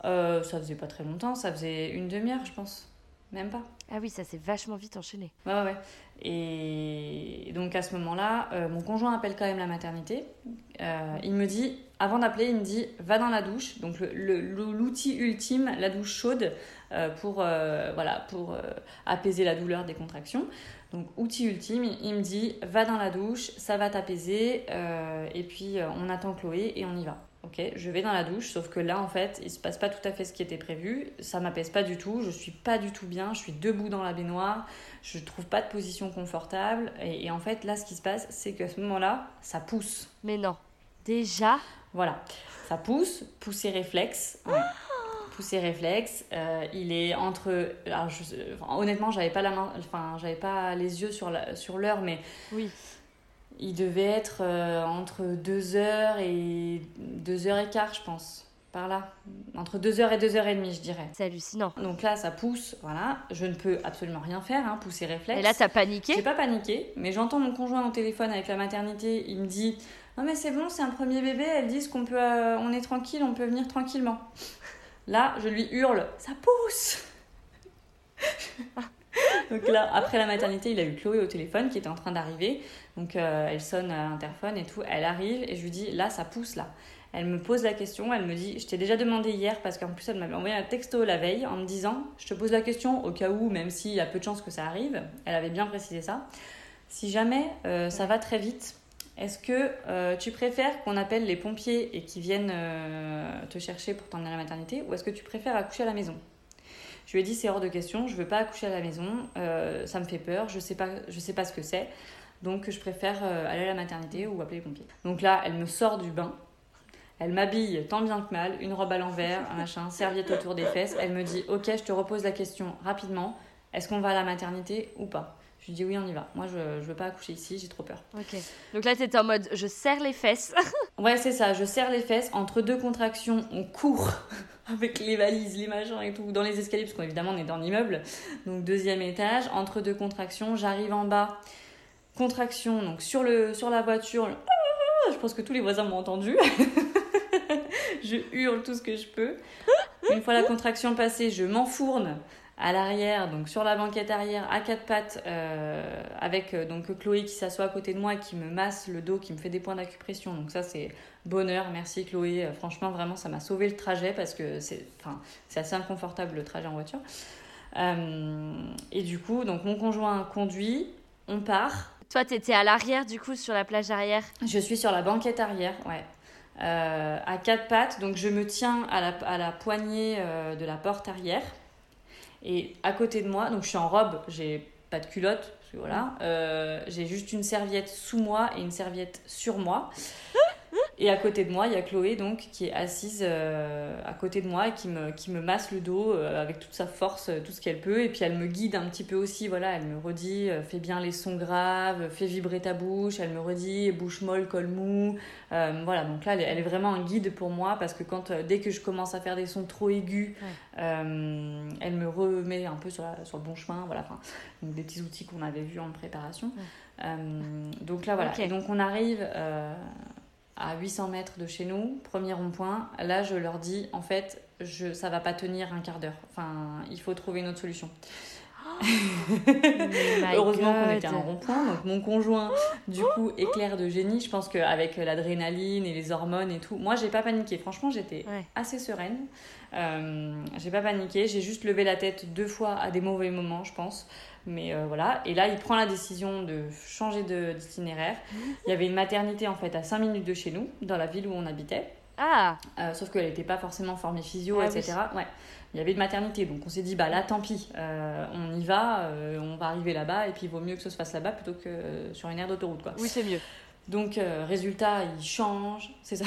Speaker 2: Ça faisait pas très longtemps, ça faisait une demi-heure, je pense. Même pas.
Speaker 3: Ah oui, ça s'est vachement vite enchaîné.
Speaker 2: Ouais, ouais. Et donc à ce moment-là, euh, mon conjoint appelle quand même la maternité. Euh, il me dit, avant d'appeler, il me dit va dans la douche. Donc l'outil ultime, la douche chaude, euh, pour, voilà, pour apaiser la douleur des contractions. Donc outil ultime, il me dit va dans la douche, ça va t'apaiser. et puis on attend Chloé et on y va. Ok, je vais dans la douche, sauf que là, en fait, il se passe pas tout à fait ce qui était prévu. Ça m'apaise pas du tout. Je suis pas du tout bien. Je suis debout dans la baignoire. Je trouve pas de position confortable. Et, en fait, là, ce qui se passe, c'est qu'à ce moment-là, ça pousse.
Speaker 3: Mais non. Déjà
Speaker 2: Voilà. Ça pousse, pousser réflexe. Ouais. pousser réflexe. Euh, il est entre. Alors, honnêtement, j'avais pas la main. Enfin, j'avais pas les yeux sur l'heure, sur mais.
Speaker 3: Oui
Speaker 2: il devait être euh, entre 2h et 2h15, je pense. Par là. Entre 2h et 2h30, je dirais.
Speaker 3: C'est hallucinant.
Speaker 2: Donc là, ça pousse, voilà. Je ne peux absolument rien faire, hein, pousser réflexe.
Speaker 3: Et là, t'as paniqué
Speaker 2: J'ai pas paniqué, mais j'entends mon conjoint au téléphone avec la maternité. Il me dit Non, mais c'est bon, c'est un premier bébé. Elles disent qu'on peut, euh, on est tranquille, on peut venir tranquillement. Là, je lui hurle Ça pousse Donc là, après la maternité, il a eu Chloé au téléphone qui était en train d'arriver. Donc euh, elle sonne à l'interphone et tout. Elle arrive et je lui dis là, ça pousse là. Elle me pose la question, elle me dit Je t'ai déjà demandé hier parce qu'en plus elle m'avait envoyé un texto la veille en me disant Je te pose la question au cas où, même s'il y a peu de chances que ça arrive. Elle avait bien précisé ça. Si jamais euh, ça va très vite, est-ce que euh, tu préfères qu'on appelle les pompiers et qu'ils viennent te chercher pour t'emmener à la maternité ou est-ce que tu préfères accoucher à la maison? Je lui ai dit c'est hors de question, je veux pas accoucher à la maison, euh, ça me fait peur, je sais pas, je sais pas ce que c'est, donc je préfère euh, aller à la maternité ou appeler les pompiers. Donc là, elle me sort du bain, elle m'habille tant bien que mal, une robe à l'envers, un machin, serviette autour des fesses. Elle me dit Ok, je te repose la question rapidement. Est-ce qu'on va à la maternité ou pas? Je lui dis Oui, on y va. Moi, je, je veux pas accoucher ici, j'ai trop peur.
Speaker 3: Ok. Donc là, c'était en mode Je serre les fesses.
Speaker 2: ouais, c'est ça. Je serre les fesses. Entre deux contractions, on court avec les valises, les machins et tout, dans les escaliers, parce qu'évidemment on est dans l'immeuble, donc deuxième étage, entre deux contractions, j'arrive en bas, contraction, donc sur, le, sur la voiture, je pense que tous les voisins m'ont entendu, je hurle tout ce que je peux, Une fois la contraction passée, je m'enfourne à l'arrière, donc sur la banquette arrière, à quatre pattes, euh, avec euh, donc Chloé qui s'assoit à côté de moi qui me masse le dos, qui me fait des points d'acupression. Donc ça, c'est bonheur. Merci Chloé. Euh, franchement, vraiment, ça m'a sauvé le trajet parce que c'est enfin, assez inconfortable le trajet en voiture. et du coup, donc mon conjoint conduit, on part.
Speaker 3: Toi, tu étais à l'arrière, du coup, sur la plage arrière?
Speaker 2: Je suis sur la banquette arrière, ouais. à quatre pattes, donc je me tiens à la, à la poignée de la porte arrière. Et à côté de moi, donc je suis en robe, j'ai pas de culotte, voilà, euh, j'ai juste une serviette sous moi et une serviette sur moi. Et à côté de moi, il y a Chloé donc qui est assise euh, à côté de moi et qui me, qui me masse le dos euh, avec toute sa force, euh, tout ce qu'elle peut. Et puis elle me guide un petit peu aussi, voilà, elle me redit fais bien les sons graves, fais vibrer ta bouche. Elle me redit bouche molle, col mou. voilà, donc là, elle, est vraiment un guide pour moi parce que quand, dès que je commence à faire des sons trop aigus, elle me remet un peu sur, sur le bon chemin. Voilà, enfin, donc des petits outils qu'on avait vus en préparation. donc là, voilà. Et donc on arrive à 800 mètres de chez nous, premier rond-point. Là, je leur dis, en fait, je, ça va pas tenir un quart d'heure. Enfin, il faut trouver une autre solution. Oh Heureusement qu'on était à un rond-point. Donc, mon conjoint, du coup, éclair de génie. Je pense qu'avec l'adrénaline et les hormones et tout, moi, j'ai pas paniqué. Franchement, j'étais assez sereine. Euh, j'ai pas paniqué. J'ai juste levé la tête deux fois à des mauvais moments, je pense. Mais euh, voilà, et là, il prend la décision de changer d'itinéraire. Il y avait une maternité en fait à 5 minutes de chez nous, dans la ville où on habitait.
Speaker 3: Ah
Speaker 2: euh, Sauf qu'elle n'était pas forcément formée physio, ah etc. Ouais. Il y avait une maternité, donc on s'est dit, bah là, tant pis, euh, on y va, on va arriver là-bas, et puis il vaut mieux que ça se fasse là-bas plutôt que sur une aire d'autoroute, quoi.
Speaker 3: Oui, c'est mieux.
Speaker 2: Donc, résultat, il change, c'est ça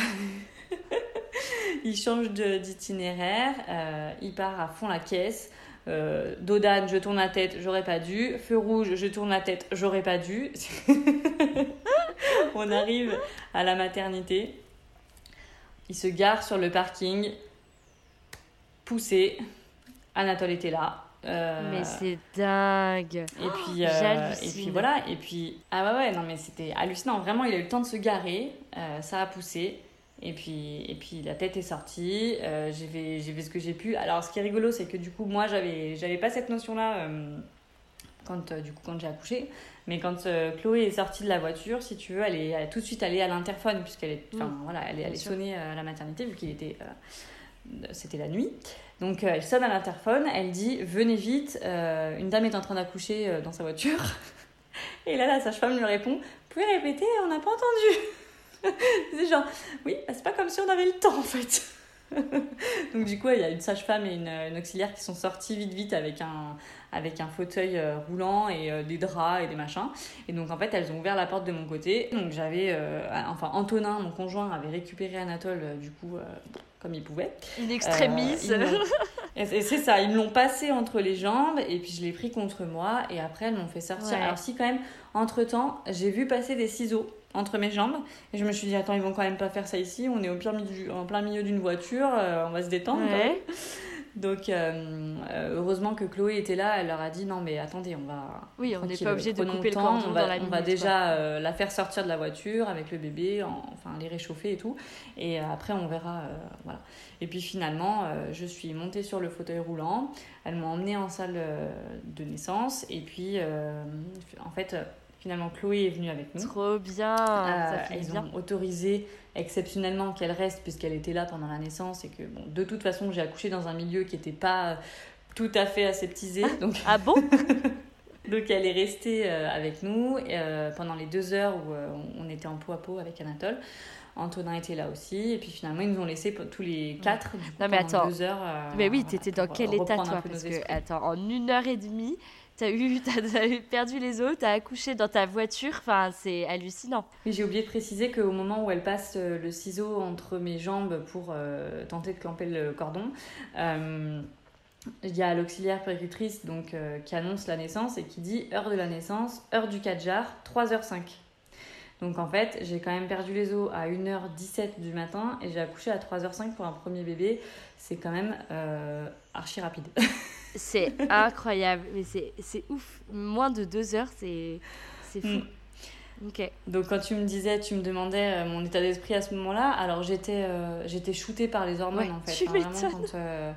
Speaker 2: Il change d'itinéraire, il part à fond la caisse. Euh, Dodane, je tourne la tête, j'aurais pas dû. Feu rouge, je tourne la tête, j'aurais pas dû. on arrive à la maternité. Il se gare sur le parking, poussé. Anatole était là.
Speaker 3: Euh, mais c'est dingue.
Speaker 2: Et puis, euh, et puis voilà. Et puis, ah ouais, ouais, non, mais c'était hallucinant. Vraiment, il a eu le temps de se garer. ça a poussé. Et puis, et puis la tête est sortie, euh, j'ai fait, fait, ce que j'ai pu. Alors ce qui est rigolo, c'est que du coup, moi, j'avais, j'avais pas cette notion-là euh, quand, euh, du coup, quand j'ai accouché. Mais quand Chloé est sortie de la voiture, si tu veux, elle est, tout de suite allée à l'interphone, puisqu'elle est, enfin, mm. voilà, elle est allée sonner à la maternité, vu qu'il était, c'était la nuit. Donc elle sonne à l'interphone, elle dit Venez vite, une dame est en train d'accoucher dans sa voiture. Et là, la sage-femme lui répond Vous pouvez répéter, on n'a pas entendu c'est genre, oui, bah, c'est pas comme si on avait le temps en fait. Donc du coup, il y a une sage-femme et une, auxiliaire qui sont sorties vite vite avec un, avec un fauteuil euh, roulant et euh, des draps et des machins. Et donc en fait, elles ont ouvert la porte de mon côté. Donc j'avais, euh, enfin Antonin, mon conjoint, avait récupéré Anatole du coup comme il pouvait.
Speaker 3: Une extrémiste.
Speaker 2: et c'est ça, ils me l'ont passé entre les jambes et puis je l'ai pris contre moi et après elles m'ont fait sortir. Alors si quand même, entre-temps, j'ai vu passer des ciseaux entre mes jambes. Et je me suis dit, attends, ils vont quand même pas faire ça ici. On est au pire milieu, en plein milieu d'une voiture, euh, on va se détendre. Donc, euh, euh, heureusement que Chloé était là, elle leur a dit, non, mais attendez, on va.
Speaker 3: Oui, on n'est pas obligé de couper le cordon
Speaker 2: on va,
Speaker 3: dans la
Speaker 2: On va déjà la faire sortir de la voiture avec le bébé, enfin les réchauffer et tout. Et après, on verra. voilà. Et puis finalement, je suis montée sur le fauteuil roulant. Elles m'ont emmenée en salle de naissance. Et puis, en fait Finalement, Chloé est venue avec nous.
Speaker 3: Trop bien.
Speaker 2: Euh, ils ont autorisé exceptionnellement qu'elle reste puisqu'elle était là pendant la naissance et que bon, de toute façon, j'ai accouché dans un milieu qui n'était pas tout à fait aseptisé.
Speaker 3: Ah,
Speaker 2: donc...
Speaker 3: Ah bon?
Speaker 2: Donc elle est restée euh, avec nous euh, pendant les deux heures où on était en peau à peau avec Anatole. Antonin était là aussi. Et puis finalement, ils nous ont laissé tous les quatre. Du coup,
Speaker 3: non, mais attends.
Speaker 2: Deux heures,
Speaker 3: mais oui, tu étais dans quel état, toi? Parce que, attends, en une heure et demie, tu as, eu, as, perdu les os, tu as accouché dans ta voiture, enfin, c'est hallucinant.
Speaker 2: Mais j'ai oublié de préciser qu'au moment où elle passe euh, le ciseau entre mes jambes pour euh, tenter de clamper le cordon, euh, il y a l'auxiliaire péricultrice donc, qui annonce la naissance et qui dit heure de la naissance, heure du 4 jar, 3h05. Donc en fait, j'ai quand même perdu les os à 1h17 du matin et j'ai accouché à 3h05 pour un premier bébé. C'est quand même archi rapide.
Speaker 3: C'est incroyable, mais c'est ouf. Moins de deux heures, c'est fou. Mm. Ok.
Speaker 2: Donc quand tu me disais, tu me demandais euh, mon état d'esprit à ce moment-là, alors j'étais euh, j'étais shootée par les hormones
Speaker 3: Ouais,
Speaker 2: en fait.
Speaker 3: tu
Speaker 2: vraiment, quand, euh,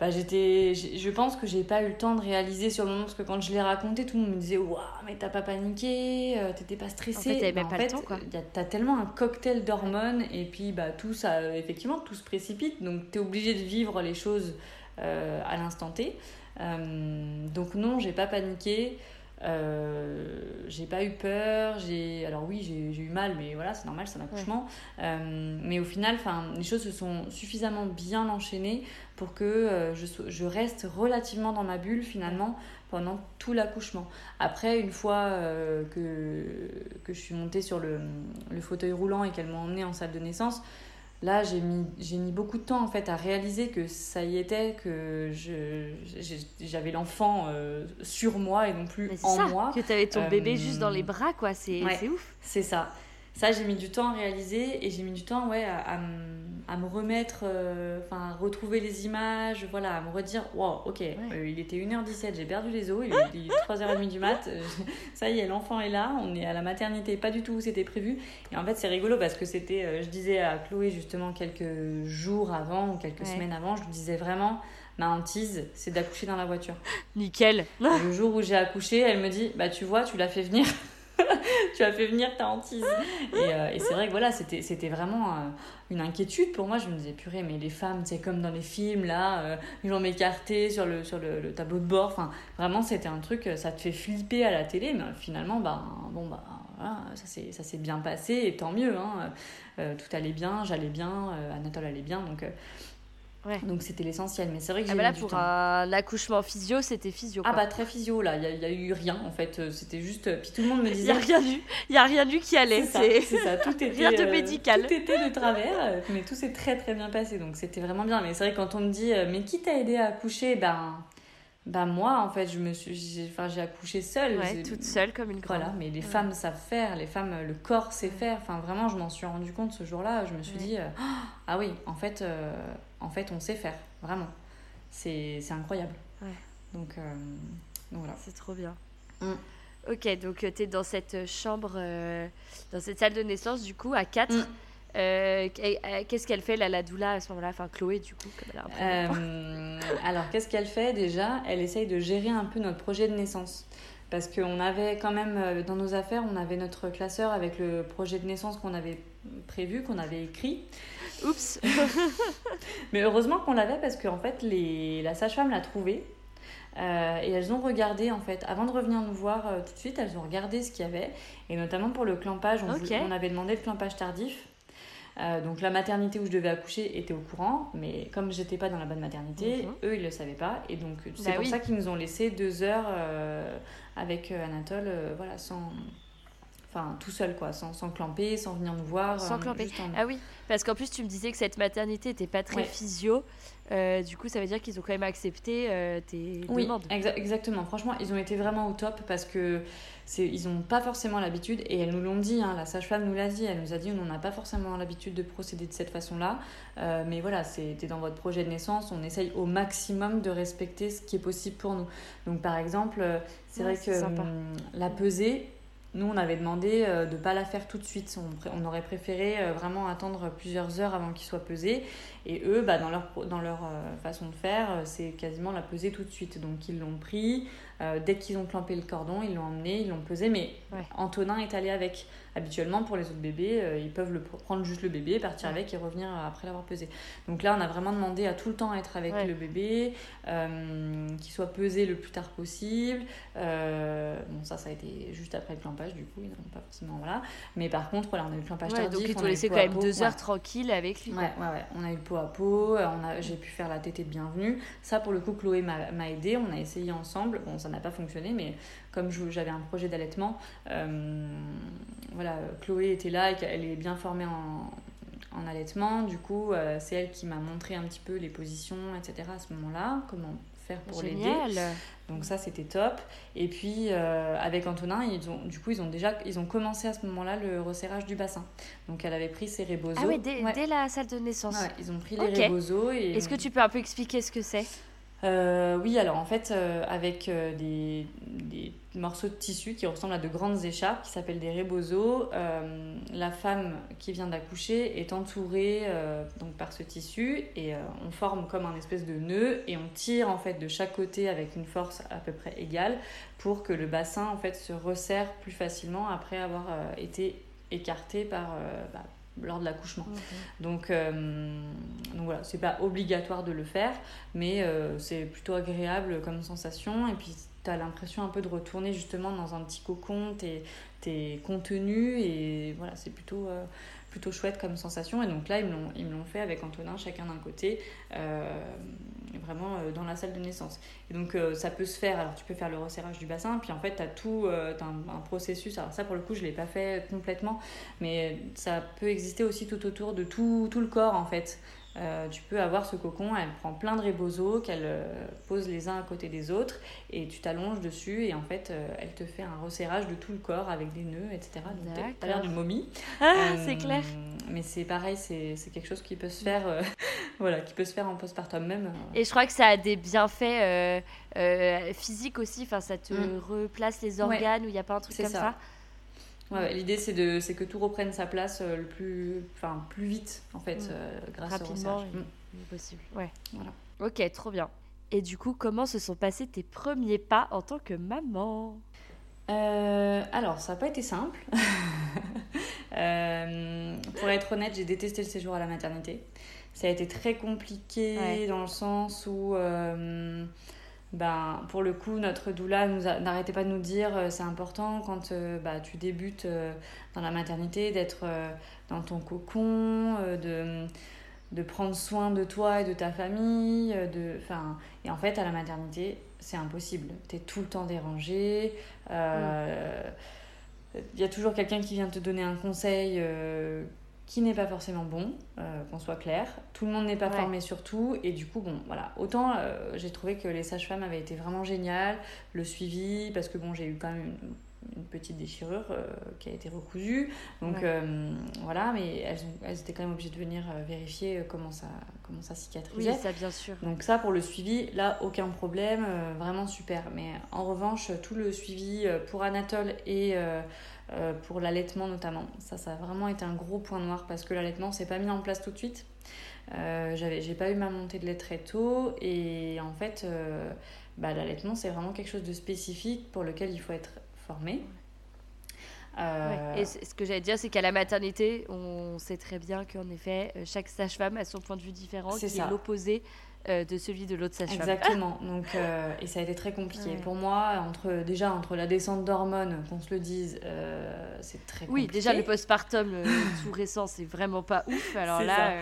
Speaker 2: bah, j'étais, je pense que j'ai pas eu le temps de réaliser sur le moment parce que quand je l'ai raconté, tout le monde me disait waouh mais t'as pas paniqué, euh, t'étais pas stressée.
Speaker 3: En fait, t'avais
Speaker 2: Bah,
Speaker 3: même pas le temps, quoi.
Speaker 2: y a- T'as tellement un cocktail d'hormones et puis bah tout ça, effectivement, tout se précipite donc t'es obligé de vivre les choses à l'instant T. Euh, donc non, j'ai pas paniqué. Euh, j'ai pas eu peur, j'ai alors oui j'ai eu mal mais voilà c'est normal c'est un accouchement Euh, mais au final enfin les choses se sont suffisamment bien enchaînées pour que euh, je, reste relativement dans ma bulle finalement pendant tout l'accouchement après une fois euh, que, que je suis montée sur le, le fauteuil roulant et qu'elle m'a emmenée en salle de naissance Là, j'ai mis, j'ai mis beaucoup de temps en fait à réaliser que ça y était, que je, j'avais l'enfant euh, sur moi et non plus en
Speaker 3: ça,
Speaker 2: moi.
Speaker 3: que t'avais ton bébé
Speaker 2: Euh,
Speaker 3: juste dans les bras, quoi. C'est
Speaker 2: ouais.
Speaker 3: c'est ouf.
Speaker 2: C'est ça. Ça, j'ai mis du temps à réaliser et j'ai mis du temps ouais, à, à me- à me remettre, euh, enfin, à retrouver les images, voilà, à me redire, wow, ok, euh, il était 1h17, j'ai perdu les os, il est, il est 3h30 du mat, euh, ça y est, l'enfant est là, on est à la maternité, pas du tout où c'était prévu. Et en fait, c'est rigolo parce que c'était, je disais à Chloé justement quelques jours avant ou quelques
Speaker 3: Ouais.
Speaker 2: semaines avant, je lui disais vraiment, ma hantise, c'est d'accoucher dans la voiture.
Speaker 3: Nickel.
Speaker 2: Le jour où j'ai accouché, elle me dit Bah, tu vois, tu l'as fait venir. tu as fait venir ta hantise. Et, euh, c'est vrai que voilà, c'était vraiment euh, une inquiétude pour moi. Je me disais Purée, mais les femmes, c'est comme dans les films, là, euh, ils vont m'écarter sur, le, sur le, le tableau de bord. Enfin, vraiment, c'était un truc, ça te fait flipper à la télé, mais finalement, bah, bon, bah, ça s'est bien passé, et tant mieux. Hein. Tout allait bien, j'allais bien, Anatole allait bien, donc. Euh,
Speaker 3: Ouais.
Speaker 2: Donc c'était l'essentiel, mais c'est vrai que j'ai
Speaker 3: Ah bah là,
Speaker 2: du
Speaker 3: pour
Speaker 2: temps.
Speaker 3: un accouchement physio, c'était physio.
Speaker 2: Ah bah très physio là, il y, a- il y a eu rien en fait, Euh, c'était juste... Puis tout le monde me
Speaker 3: Il
Speaker 2: disait...
Speaker 3: y a rien du, il y a rien du qui allait.
Speaker 2: C'est ça, ça, tout était...
Speaker 3: rien de
Speaker 2: euh,
Speaker 3: médical.
Speaker 2: Tout était de travers, euh, mais tout s'est très très bien passé, donc c'était vraiment bien. Mais c'est vrai quand on me dit, euh, mais qui t'a aidé à accoucher? Ben, ben moi en fait, je me suis... J'ai enfin, j'ai accouché seule.
Speaker 3: Ouais, toute seule comme une grande.
Speaker 2: Voilà, mais les
Speaker 3: Ouais.
Speaker 2: femmes savent faire, les femmes, le corps sait faire. Enfin, vraiment, je m'en suis rendu compte ce jour-là. Je me suis dit, euh, ah oui, en fait, euh, en fait, on sait faire, vraiment. C'est c'est incroyable. Donc, euh, donc voilà.
Speaker 3: C'est trop bien.
Speaker 2: Mm.
Speaker 3: Ok, donc tu es dans cette chambre, dans cette salle de naissance, du coup, à 4.
Speaker 2: Mm.
Speaker 3: Qu'est-ce qu'elle fait, la, la doula, à ce moment-là? Enfin, Chloé, du coup, comme elle a un.
Speaker 2: Euh, alors, qu'est-ce qu'elle fait déjà? Elle essaye de gérer un peu notre projet de naissance. Parce qu'on avait quand même, euh, dans nos affaires, on avait notre classeur avec le projet de naissance qu'on avait prévu, qu'on avait écrit.
Speaker 3: Oups
Speaker 2: Mais heureusement qu'on l'avait parce qu'en fait, les... la sage-femme l'a trouvé. Euh, et elles ont regardé, en fait, avant de revenir nous voir euh, tout de suite, elles ont regardé ce qu'il y avait. Et notamment pour le clampage, on, voulait- on avait demandé le clampage tardif. Euh, donc la maternité où je devais accoucher était au courant, mais comme j'étais pas dans la bonne maternité, eux ils le savaient pas, et donc c'est
Speaker 3: Bah
Speaker 2: pour
Speaker 3: oui.
Speaker 2: ça qu'ils nous ont laissé deux heures euh, avec euh, Anatole, voilà, sans, enfin tout seul quoi, sans, sans clamper, sans venir nous voir,
Speaker 3: Sans
Speaker 2: euh,
Speaker 3: clamper.
Speaker 2: en-
Speaker 3: Ah oui, parce qu'en plus, tu me disais que cette maternité n'était pas très
Speaker 2: Ouais.
Speaker 3: physio. Euh, du coup, ça veut dire qu'ils ont quand même accepté euh, tes
Speaker 2: Oui,
Speaker 3: demandes.
Speaker 2: exa- exactement. Franchement, ils ont été vraiment au top parce que ils n'ont pas forcément l'habitude et elles nous l'ont dit. hein, la sage-femme nous l'a dit. Elle nous a dit on n'a pas forcément l'habitude de procéder de cette façon-là. Euh, mais voilà, c'était dans votre projet de naissance. On essaye au maximum de respecter ce qui est possible pour nous. Donc par exemple, c'est
Speaker 3: Ouais,
Speaker 2: vrai que hum, la pesée. Nous, on avait demandé euh, de ne pas la faire tout de suite. On, on aurait préféré euh, vraiment attendre plusieurs heures avant qu'il soit pesé. Et eux, bah, dans leur, dans leur euh, façon de faire, euh, c'est quasiment la peser tout de suite. Donc ils l'ont pris, euh, dès qu'ils ont clampé le cordon, ils l'ont emmené, ils l'ont pesé, mais
Speaker 3: Ouais.
Speaker 2: Antonin est allé avec. Habituellement, pour les autres bébés, euh, ils peuvent le, prendre juste le bébé, partir
Speaker 3: Ouais.
Speaker 2: avec et revenir après l'avoir pesé. Donc là, on a vraiment demandé à tout le temps être avec
Speaker 3: Ouais.
Speaker 2: le bébé, euh, qu'il soit pesé le plus tard possible. Bon, ça, ça a été juste après le clampage, du coup, ils n'ont pas forcément. Voilà. Mais par contre, voilà, on a eu le clampage tardif.
Speaker 3: donc ils
Speaker 2: on
Speaker 3: t'ont laissé quand même deux heures tranquille avec lui.
Speaker 2: Ouais, ouais, ouais. On a eu le pot à pot, euh, j'ai pu faire la tétée de bienvenue. Ça, pour le coup, Chloé m'a aidé. On a essayé ensemble. Bon, ça n'a pas fonctionné, mais comme j'avais un projet d'allaitement, euh, voilà, Chloé était là et qu'elle est bien formée en, en allaitement. Du coup, euh, c'est elle qui m'a montré un petit peu les positions, etc. à ce moment-là, comment faire pour l'aider. Donc ça c'était top. Et puis euh, avec Antonin, ils ont, du coup ils ont déjà ils ont commencé à ce moment-là le resserrage du bassin. Donc elle avait pris ses rebosos.
Speaker 3: Ah ouais, dès,
Speaker 2: Ouais.
Speaker 3: dès la salle de naissance.
Speaker 2: Ouais, ils ont pris les rebosos et
Speaker 3: Est-ce que tu peux un peu expliquer ce que c'est?
Speaker 2: Euh, oui, alors en fait, euh, avec euh, des, morceaux de tissu qui ressemblent à de grandes écharpes, qui s'appellent des rebozo, la femme qui vient d'accoucher est entourée par ce tissu et on forme comme un espèce de nœud et on tire en fait de chaque côté avec une force à peu près égale pour que le bassin en fait se resserre plus facilement après avoir été écarté par bah, lors de l'accouchement. Donc, euh, donc voilà, c'est pas obligatoire de le faire, mais euh, c'est plutôt agréable comme sensation. Et puis, tu as l'impression un peu de retourner justement dans un petit cocon, t'es es contenu et voilà, c'est plutôt, euh, plutôt chouette comme sensation. Et donc là, ils me l'ont fait avec Antonin, chacun d'un côté, euh, vraiment euh, dans la salle de naissance. Et donc euh, ça peut se faire, alors tu peux faire le resserrage du bassin, puis en fait, tu as tout, as un, processus. Alors ça, pour le coup, je ne l'ai pas fait complètement, mais ça peut exister aussi tout autour de tout, tout le corps, en fait. Euh, tu peux avoir ce cocon, elle prend plein de rébozos qu'elle euh, pose les uns à côté des autres et tu t'allonges dessus et en fait euh, elle te fait un resserrage de tout le corps avec des nœuds, etc. Donc t'as l'air d'une momie.
Speaker 3: Ah, c'est clair.
Speaker 2: Mais c'est pareil, c'est quelque chose qui peut se faire, voilà, qui peut se faire en postpartum même.
Speaker 3: Et je crois que ça a des bienfaits physiques aussi, enfin, ça te mm. replace les organes ou il n'y a pas un truc comme ça?
Speaker 2: L'idée, c'est, de, c'est que tout reprenne sa place euh, le plus, enfin, plus vite, en fait, mm. euh, grâce
Speaker 3: Rapidement, au mm. possible. Ouais. Voilà. Ok, trop bien. Et du coup, comment se sont passés tes premiers pas en tant que maman?
Speaker 2: Euh, Alors, ça n'a pas été simple. pour être honnête, j'ai détesté le séjour à la maternité. Ça a été très compliqué dans le sens où ben, pour le coup, notre doula n'arrêtait pas de nous dire euh, c'est important quand euh, bah, tu débutes euh, dans la maternité d'être dans ton cocon, de, de prendre soin de toi et de ta famille. De, et en fait, à la maternité, c'est impossible. Tu es tout le temps dérangé. Il y a toujours quelqu'un qui vient te donner un conseil qui n'est pas forcément bon, euh, qu'on soit clair. Tout le monde n'est pas formé sur tout. Et du coup, bon, voilà. Autant euh, j'ai trouvé que les sages-femmes avaient été vraiment géniales, le suivi, parce que bon, j'ai eu quand même une, petite déchirure euh, qui a été recousue. Donc voilà, mais elles, elles, étaient quand même obligées de venir vérifier comment ça, comment ça cicatrisait.
Speaker 3: Oui, ça bien sûr.
Speaker 2: Donc ça, pour le suivi, là, aucun problème, vraiment super. Mais en revanche, tout le suivi pour Anatole et euh, pour l'allaitement notamment. Ça, ça a vraiment été un gros point noir parce que l'allaitement s'est pas mis en place tout de suite. Euh, j'ai pas eu ma montée de lait très tôt et en fait, euh, bah, l'allaitement c'est vraiment quelque chose de spécifique pour lequel il faut être formé.
Speaker 3: Euh, et ce que j'allais dire, c'est qu'à la maternité, on sait très bien qu'en effet, chaque sage-femme a son point de vue différent, qui est l'opposé euh, de celui de l'autre sage-femme.
Speaker 2: Exactement. Donc, euh, et ça a été très compliqué. Pour moi, entre, déjà, entre la descente d'hormones, qu'on se le dise, euh, c'est très compliqué.
Speaker 3: Oui, déjà, le postpartum tout récent, c'est vraiment pas ouf. Alors là.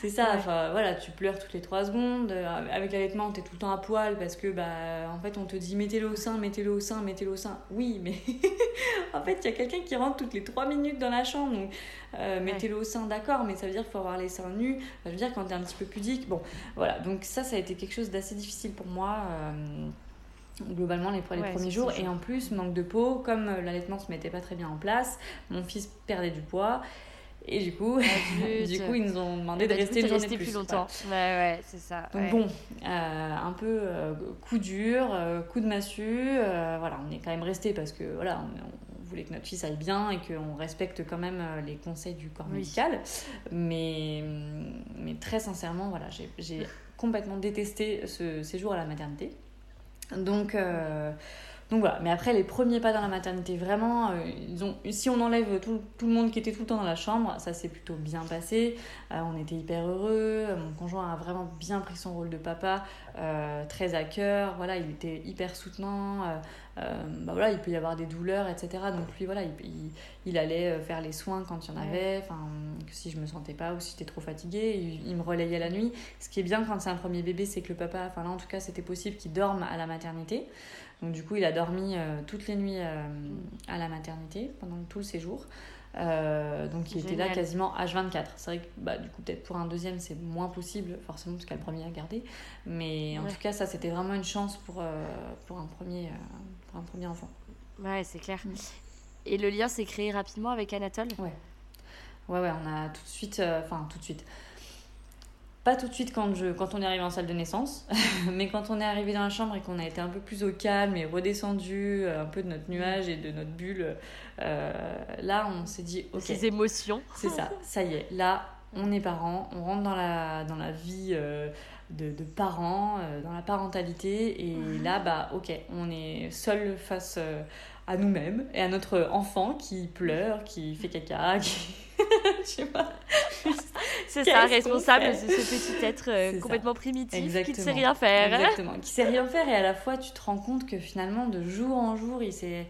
Speaker 2: C'est ça. Enfin, voilà, tu pleures toutes les trois secondes. Avec l'allaitement, tu es tout le temps à poil parce que, bah, en fait, on te dit mettez-le au sein, mettez-le au sein, mettez-le au sein. Oui, mais en fait, il y a quelqu'un qui rentre toutes les trois minutes dans la chambre. Donc, mettez-le au sein, d'accord, mais ça veut dire qu'il faut avoir les seins nus. Ça veut dire quand tu es un petit peu pudique. Bon, voilà. Donc, ça, ça a été quelque chose d'assez difficile pour moi. Euh, globalement les, les premiers jours et en plus manque de peau comme euh, l'allaitement se mettait pas très bien en place mon fils perdait du poids et du coup, du coup, ils nous ont demandé de rester une journée plus.
Speaker 3: plus longtemps. Ouais, ouais, c'est ça.
Speaker 2: Donc bon, euh, un peu coup dur, coup de massue. voilà, on est quand même resté parce que voilà, on, voulait que notre fils aille bien et qu'on respecte quand même les conseils du corps médical. Mais, mais très sincèrement, voilà, j'ai complètement détesté ce séjour à la maternité. Donc, euh, donc voilà. Mais après, les premiers pas dans la maternité, vraiment, euh, ils ont, si on enlève tout, tout, le monde qui était tout le temps dans la chambre, ça s'est plutôt bien passé. Euh, on était hyper heureux. Mon conjoint a vraiment bien pris son rôle de papa, très à cœur. Voilà, il était hyper soutenant. Euh, bah voilà, il peut y avoir des douleurs, etc. Donc lui, voilà, il, il, allait euh, faire les soins quand il y en avait, enfin, si je me sentais pas ou si j'étais trop fatiguée, il, me relayait la nuit. Ce qui est bien quand c'est un premier bébé, c'est que le papa, enfin là en tout cas, c'était possible qu'il dorme à la maternité. Donc du coup, il a dormi euh, toutes les nuits à la maternité pendant tout le séjour. Euh, donc il était là quasiment H24. C'est vrai que bah, du coup peut-être pour un deuxième c'est moins possible forcément parce qu'il y a le premier à garder. Mais en tout cas ça c'était vraiment une chance pour, euh, pour, un, premier, euh, pour un premier enfant.
Speaker 3: Ouais c'est clair. Mm. Et le lien s'est créé rapidement avec Anatole?
Speaker 2: Ouais. Ouais ouais on a tout de suite, enfin tout de suite. Pas tout de suite quand, je, quand on est arrivé en salle de naissance, mais quand on est arrivé dans la chambre et qu'on a été un peu plus au calme et redescendu un peu de notre nuage et de notre bulle, là on s'est dit ok.
Speaker 3: Ces émotions.
Speaker 2: C'est ça, ça y est, là on est parents, on rentre dans la, dans la vie de, de parents, dans la parentalité et là bah ok, on est seul face à nous-mêmes et à notre enfant qui pleure, qui fait caca, qui. Je sais pas.
Speaker 3: C'est ça, responsable de ce petit être euh, complètement primitif qui ne sait rien faire.
Speaker 2: Exactement, qui sait rien faire et à la fois tu te rends compte que finalement de jour en jour il s'est.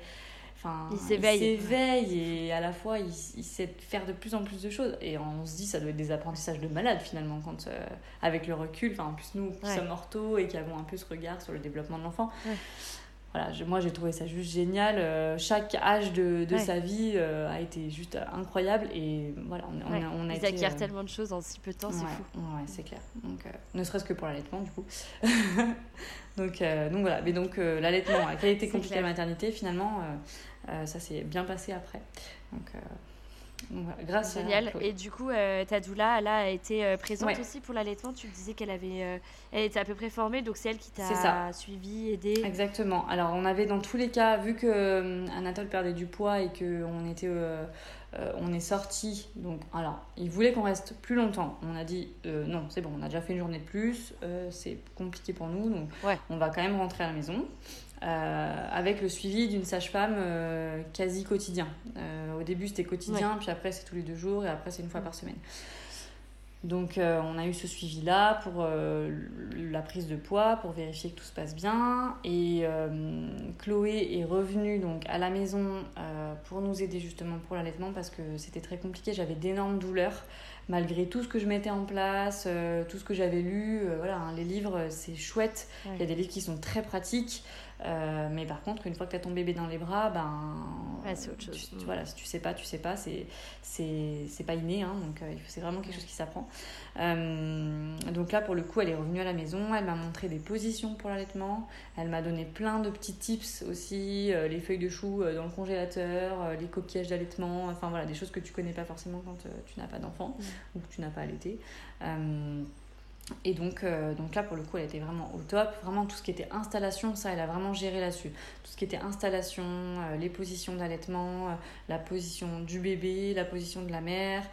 Speaker 2: Enfin,
Speaker 3: il s'éveille.
Speaker 2: et à la fois il, il, sait faire de plus en plus de choses. Et on se dit ça doit être des apprentissages de malade finalement, quand, euh, avec le recul. Enfin, en plus, nous qui sommes orthos et qui avons un peu ce regard sur le développement de l'enfant, voilà, moi j'ai trouvé ça juste génial. Euh, chaque âge de, de sa vie euh, a été juste incroyable et voilà, on, on, on a
Speaker 3: Ils acquièrent euh, tellement de choses en si peu de temps, c'est fou.
Speaker 2: Ouais, c'est clair. Donc, ne serait-ce que pour l'allaitement du coup. donc, donc voilà, mais donc l'allaitement, la qualité compliquée de la maternité, finalement, ça s'est bien passé après. Donc grâce
Speaker 3: Génial. Et du coup, euh, ta doula, elle a été euh, présente aussi pour l'allaitement. Tu disais qu'elle avait, euh, elle était à peu près formée, donc c'est elle qui t'a suivi, aidé.
Speaker 2: Exactement. Alors, on avait dans tous les cas, vu que Anatole perdait du poids et que on était, on est sorti. Donc, alors, il voulait qu'on reste plus longtemps. On a dit non, c'est bon, on a déjà fait une journée de plus. c'est compliqué pour nous, donc on va quand même rentrer à la maison. Euh, avec le suivi d'une sage-femme euh, quasi quotidien. Euh, au début, c'était quotidien, puis après, c'est tous les deux jours, et après, c'est une fois par semaine. Donc, on a eu ce suivi-là pour la prise de poids, pour vérifier que tout se passe bien. Et Chloé est revenue donc, à la maison pour nous aider justement pour l'allaitement parce que c'était très compliqué. J'avais d'énormes douleurs malgré tout ce que je mettais en place, tout ce que j'avais lu. voilà, hein, les livres, c'est chouette. Il y a des livres qui sont très pratiques. Euh, mais par contre, une fois que tu as ton bébé dans les bras, ben.
Speaker 3: c'est autre chose.
Speaker 2: Tu, voilà, si tu sais pas, tu sais pas. C'est, c'est, pas inné, hein, donc euh, c'est vraiment quelque chose qui s'apprend. Euh, donc là, pour le coup, elle est revenue à la maison. Elle m'a montré des positions pour l'allaitement. Elle m'a donné plein de petits tips aussi les feuilles de chou dans le congélateur, les coquillages d'allaitement. Enfin voilà, des choses que tu connais pas forcément quand tu n'as pas d'enfant ou que tu n'as pas allaité. Et donc, euh, donc là, pour le coup, elle était vraiment au top. Vraiment, tout ce qui était installation, ça, elle a vraiment géré là-dessus. Tout ce qui était installation, euh, les positions d'allaitement, euh, la position du bébé, la position de la mère.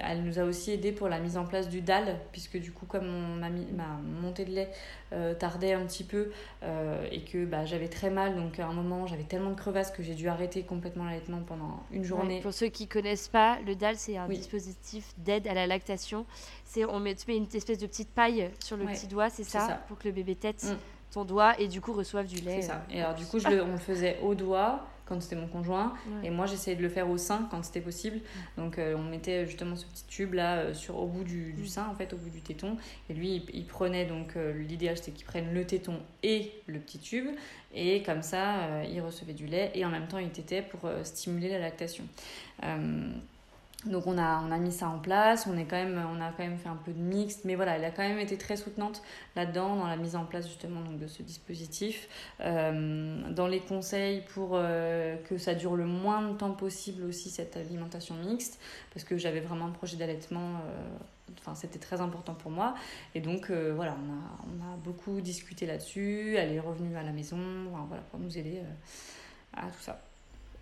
Speaker 2: elle nous a aussi aidé pour la mise en place du DAL, puisque du coup, comme ma, ma montée de lait tardait un petit peu et que bah, j'avais très mal, donc à un moment, j'avais tellement de crevasses que j'ai dû arrêter complètement l'allaitement pendant une journée.
Speaker 3: pour ceux qui connaissent pas, le DAL, c'est un dispositif d'aide à la lactation c'est on met, tu mets une espèce de petite paille sur le petit doigt, c'est ça, pour que le bébé tête mm. ton doigt et du coup reçoive du lait.
Speaker 2: C'est ça. Et alors du coup, je le, on le faisait au doigt quand c'était mon conjoint et moi j'essayais de le faire au sein quand c'était possible. Mm. Donc euh, on mettait justement ce petit tube là euh, sur au bout du, du, mm. sein en fait, au bout du téton et lui il, prenait donc euh, l'idéal c'était qu'il prenne le téton et le petit tube et comme ça il recevait du lait et en même temps il tétait pour stimuler la lactation. Donc on a, on a mis ça en place, on, est quand même, on a quand même fait un peu de mixte, mais voilà, elle a quand même été très soutenante là-dedans, dans la mise en place justement donc, de ce dispositif, euh, dans les conseils pour euh, que ça dure le moins de temps possible aussi cette alimentation mixte, parce que j'avais vraiment un projet d'allaitement, euh, enfin c'était très important pour moi, et donc voilà, on a, on a beaucoup discuté là-dessus, elle est revenue à la maison, voilà, pour nous aider à tout ça.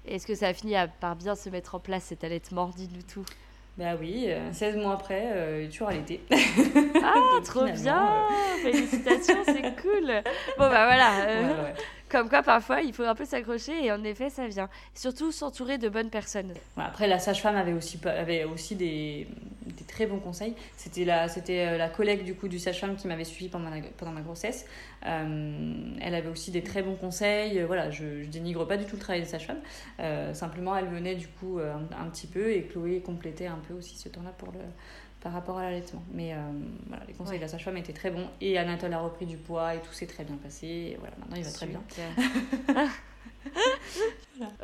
Speaker 3: Est-ce que ça a fini par bien se mettre en place cet allaitement Dis-nous tout.
Speaker 2: Bah oui, 16 euh, mois après, euh, il est toujours allaité.
Speaker 3: Ah, trop bien euh, Félicitations, c'est cool Bon bah voilà, comme quoi parfois il faut un peu s'accrocher et en effet ça vient. Surtout s'entourer de bonnes personnes.
Speaker 2: après la sage-femme avait aussi, avait aussi des, des très bons conseils. C'était la, c'était euh, la collègue du coup du sage-femme qui m'avait suivi pendant, pendant ma grossesse. Euh, elle avait aussi des très bons conseils. Voilà, je, je dénigre pas du tout le travail des sage-femme. Euh, simplement elle venait du coup un, petit peu et Chloé complétait un peu aussi ce temps-là pour le par rapport à l'allaitement. Mais euh, voilà, les conseils de la sage-femme étaient très bons. Et Anatole a repris du poids et tout s'est très bien passé. Et voilà, maintenant il va très bien.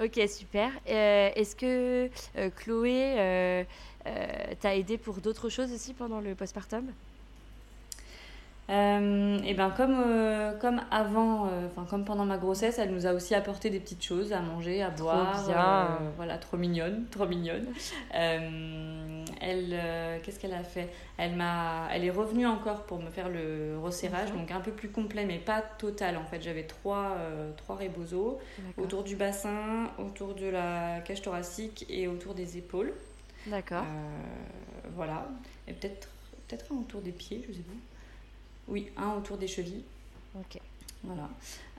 Speaker 3: Ok, super. Euh, est-ce que euh, Chloé t'a aidé pour d'autres choses aussi pendant le postpartum?
Speaker 2: Euh, et ben comme, euh, comme avant, euh, comme pendant ma grossesse, elle nous a aussi apporté des petites choses à manger, à boire.
Speaker 3: bien.
Speaker 2: voilà, trop mignonne, trop mignonne. elle, qu'est-ce qu'elle a fait? Elle m'a, elle est revenue encore pour me faire le resserrage, donc un peu plus complet, mais pas total. En fait, j'avais trois, trois rebozo autour du bassin, autour de la cage thoracique et autour des épaules.
Speaker 3: D'accord.
Speaker 2: Voilà. Et peut-être peut-être un autour des pieds, je sais pas. Oui, un autour des chevilles.
Speaker 3: Ok.
Speaker 2: Voilà.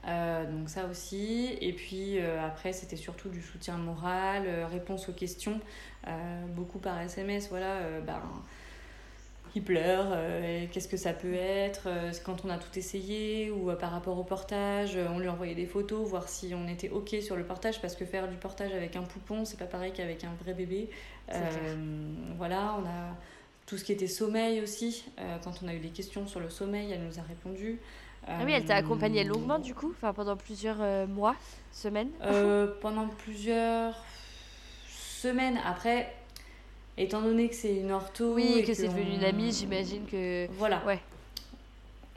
Speaker 2: Euh, donc ça aussi. Et puis euh, après, c'était surtout du soutien moral, euh, réponse aux questions, beaucoup par SMS. Voilà, ben, il pleure, qu'est-ce que ça peut être quand on a tout essayé ou par rapport au portage, on lui envoyait des photos, voir si on était ok sur le portage parce que faire du portage avec un poupon, c'est pas pareil qu'avec un vrai bébé. Voilà, on a tout ce qui était sommeil aussi. Euh, quand on a eu des questions sur le sommeil, elle nous a répondu.
Speaker 3: Ah oui, elle t'a
Speaker 2: Euh,
Speaker 3: accompagnée longuement du coup, enfin pendant plusieurs euh, mois, semaines.
Speaker 2: pendant plusieurs semaines. Après, étant donné que c'est une ortho.
Speaker 3: oui,
Speaker 2: et
Speaker 3: que c'est devenu
Speaker 2: on-
Speaker 3: une amie, j'imagine que.
Speaker 2: Voilà.
Speaker 3: Ouais.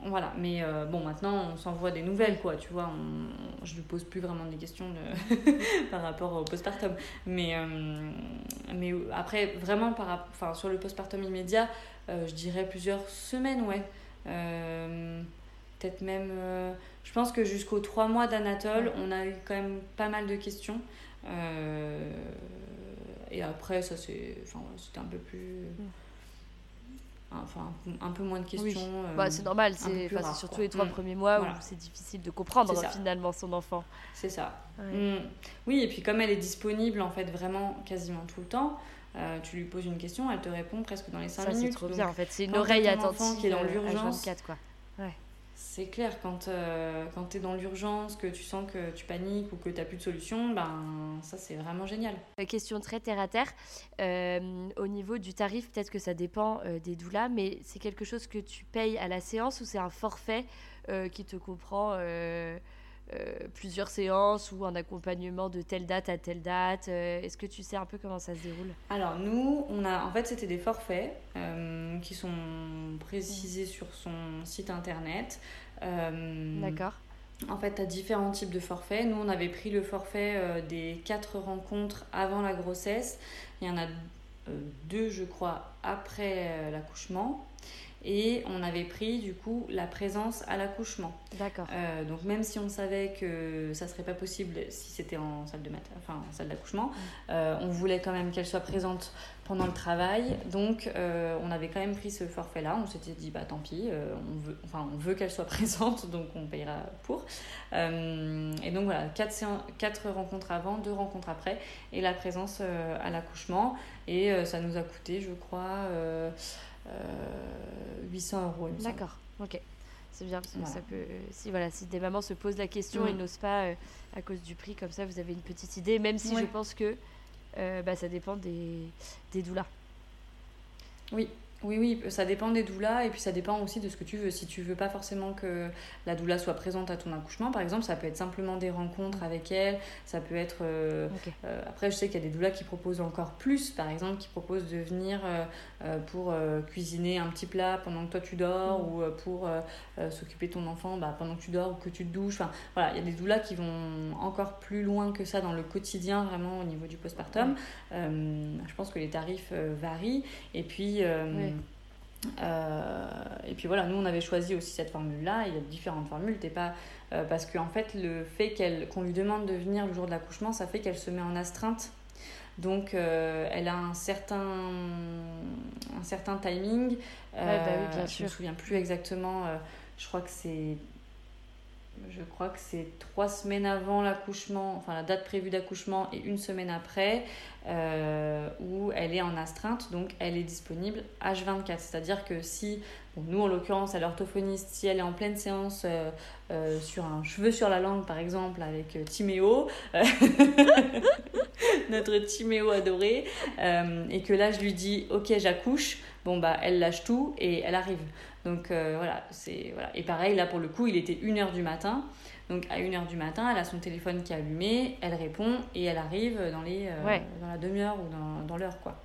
Speaker 2: Voilà, mais euh, bon, maintenant on s'envoie des nouvelles, quoi, tu vois. On, je lui pose plus vraiment des questions de- par rapport au postpartum. Mais, euh, mais après, vraiment, par, enfin, sur le postpartum immédiat, euh, je dirais plusieurs semaines, ouais. Peut-être même. je pense que jusqu'aux trois mois d'Anatole, on a eu quand même pas mal de questions. Et après, ça, c'est, enfin, c'était un peu plus. Enfin, un peu- moins de questions.
Speaker 3: Oui.
Speaker 2: euh,
Speaker 3: Bah, c'est normal, c'est surtout
Speaker 2: quoi.
Speaker 3: les trois
Speaker 2: Mm.
Speaker 3: premiers mois
Speaker 2: Voilà.
Speaker 3: où c'est difficile de comprendre finalement son enfant.
Speaker 2: C'est ça.
Speaker 3: Ouais.
Speaker 2: Mm. Oui, et puis comme elle est disponible en fait vraiment quasiment tout le temps, euh, tu lui poses une question, elle te répond presque dans les 5
Speaker 3: Ça, c'est
Speaker 2: minutes.
Speaker 3: trop bien en fait. C'est une oreille attentive
Speaker 2: qui est dans
Speaker 3: euh,
Speaker 2: l'urgence,
Speaker 3: H24, quoi.
Speaker 2: C'est clair, quand, euh, tu es dans l'urgence, que tu sens que tu paniques ou que tu plus de solution, ben ça c'est vraiment génial.
Speaker 3: Euh, Question très terre à terre. Euh, au niveau du tarif, peut-être que ça dépend des doulas, mais c'est quelque chose que tu payes à la séance ou c'est un forfait qui te comprend plusieurs séances ou un accompagnement de telle date à telle date Euh, Est-ce que tu sais un peu comment ça se déroule?
Speaker 2: Alors nous, on a, en fait, c'était des forfaits euh, qui sont précisés sur son site internet. Euh,
Speaker 3: D'accord.
Speaker 2: En fait, tu as différents types de forfaits. Nous, on avait pris le forfait euh, des quatre rencontres avant la grossesse. Il y en a euh, deux, je crois, après euh, l'accouchement. Et on avait pris, du coup, la présence à l'accouchement.
Speaker 3: D'accord.
Speaker 2: Euh, donc même si on savait que ça serait pas possible si c'était en salle de mat enfin en salle d'accouchement, euh, on voulait quand même qu'elle soit présente pendant le travail. Donc euh, on avait quand même pris ce forfait là. On s'était dit bah tant pis, on veut enfin on veut qu'elle soit présente donc on payera pour. Et donc voilà quatre, séan- quatre rencontres avant, deux rencontres après et la présence à l'accouchement et ça nous a coûté je crois 800 euros. il me semble.
Speaker 3: D'accord. Ok. C'est bien parce que
Speaker 2: Voilà.
Speaker 3: ça peut. euh, si voilà, si des mamans se posent la question
Speaker 2: Mm.
Speaker 3: et n'osent pas euh, à cause du prix, comme ça, vous avez une petite idée. Même si
Speaker 2: Ouais.
Speaker 3: je pense que euh, bah, ça dépend des des doulas.
Speaker 2: Oui, oui, oui, ça dépend des doulas et puis ça dépend aussi de ce que tu veux. Si tu veux pas forcément que la doula soit présente à ton accouchement, par exemple, ça peut être simplement des rencontres avec elle, ça peut être... euh, euh, après, je sais qu'il y a des doulas qui proposent encore plus, par exemple, qui proposent de venir euh, euh, pour euh, cuisiner un petit plat pendant que toi tu dors
Speaker 3: Mm.
Speaker 2: ou euh, pour euh, euh, s'occuper de ton enfant bah, pendant que tu dors ou que tu te douches. Enfin, voilà, il y a des doulas qui vont encore plus loin que ça dans le quotidien, vraiment au niveau du postpartum. Euh, je pense que les tarifs euh, varient. Et puis, euh, euh, et puis voilà, nous on avait choisi aussi cette formule-là. Il y a différentes formules. T'es pas euh, parce qu'en fait le fait qu'elle qu'on lui demande de venir le jour de l'accouchement, ça fait qu'elle se met en astreinte. Donc euh, elle a un certain un certain timing.
Speaker 3: bah oui, bien
Speaker 2: je
Speaker 3: sûr.
Speaker 2: me souviens plus exactement. euh, je crois que c'est je crois que c'est trois semaines avant l'accouchement, enfin la date prévue d'accouchement et une semaine après, euh, où elle est en astreinte, donc elle est disponible H24. C'est-à-dire que si, bon, nous en l'occurrence à l'orthophoniste, si elle est en pleine séance euh, euh, sur un cheveu sur la langue par exemple avec euh, Timéo, euh, notre Timéo adoré, euh, et que là je lui dis ok j'accouche, bon bah elle lâche tout et elle arrive. Donc euh, voilà, c'est voilà. Et pareil là pour le coup il était 1h du matin. Donc à 1h du matin, elle a son téléphone qui est allumé, elle répond et elle arrive dans, les, euh,
Speaker 3: Ouais.
Speaker 2: dans la demi-heure ou dans, dans l'heure quoi.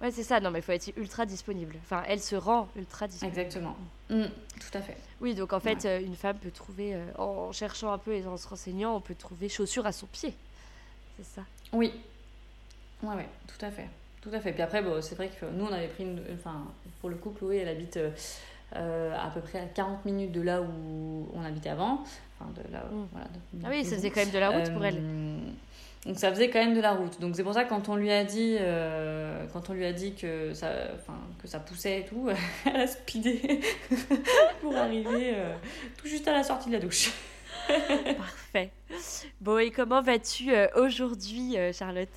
Speaker 3: Ouais, c'est ça. Non, mais il faut être ultra disponible. Enfin, elle se rend ultra disponible.
Speaker 2: Exactement. Mm, tout à fait.
Speaker 3: Oui, donc en fait, une femme peut trouver, en cherchant un peu et en se renseignant, on peut trouver chaussures à son pied. C'est ça.
Speaker 2: Oui. Ouais, ouais, tout à fait. Tout à fait. Puis après, bon, c'est vrai que nous, on avait pris une. Enfin, pour le coup, Chloé, elle habite euh, à peu près à 40 minutes de là où on habitait avant. Enfin, de là,
Speaker 3: Mm.
Speaker 2: voilà, de-
Speaker 3: Ah oui, ça faisait quand même de la route pour elle.
Speaker 2: Euh, Donc ça faisait quand même de la route. Donc c'est pour ça que quand on lui a dit, euh, quand on lui a dit que ça, enfin, que ça poussait et tout, elle a speedé pour arriver euh, tout juste à la sortie de la douche.
Speaker 3: Parfait. Bon, et comment vas-tu euh, aujourd'hui, euh, Charlotte?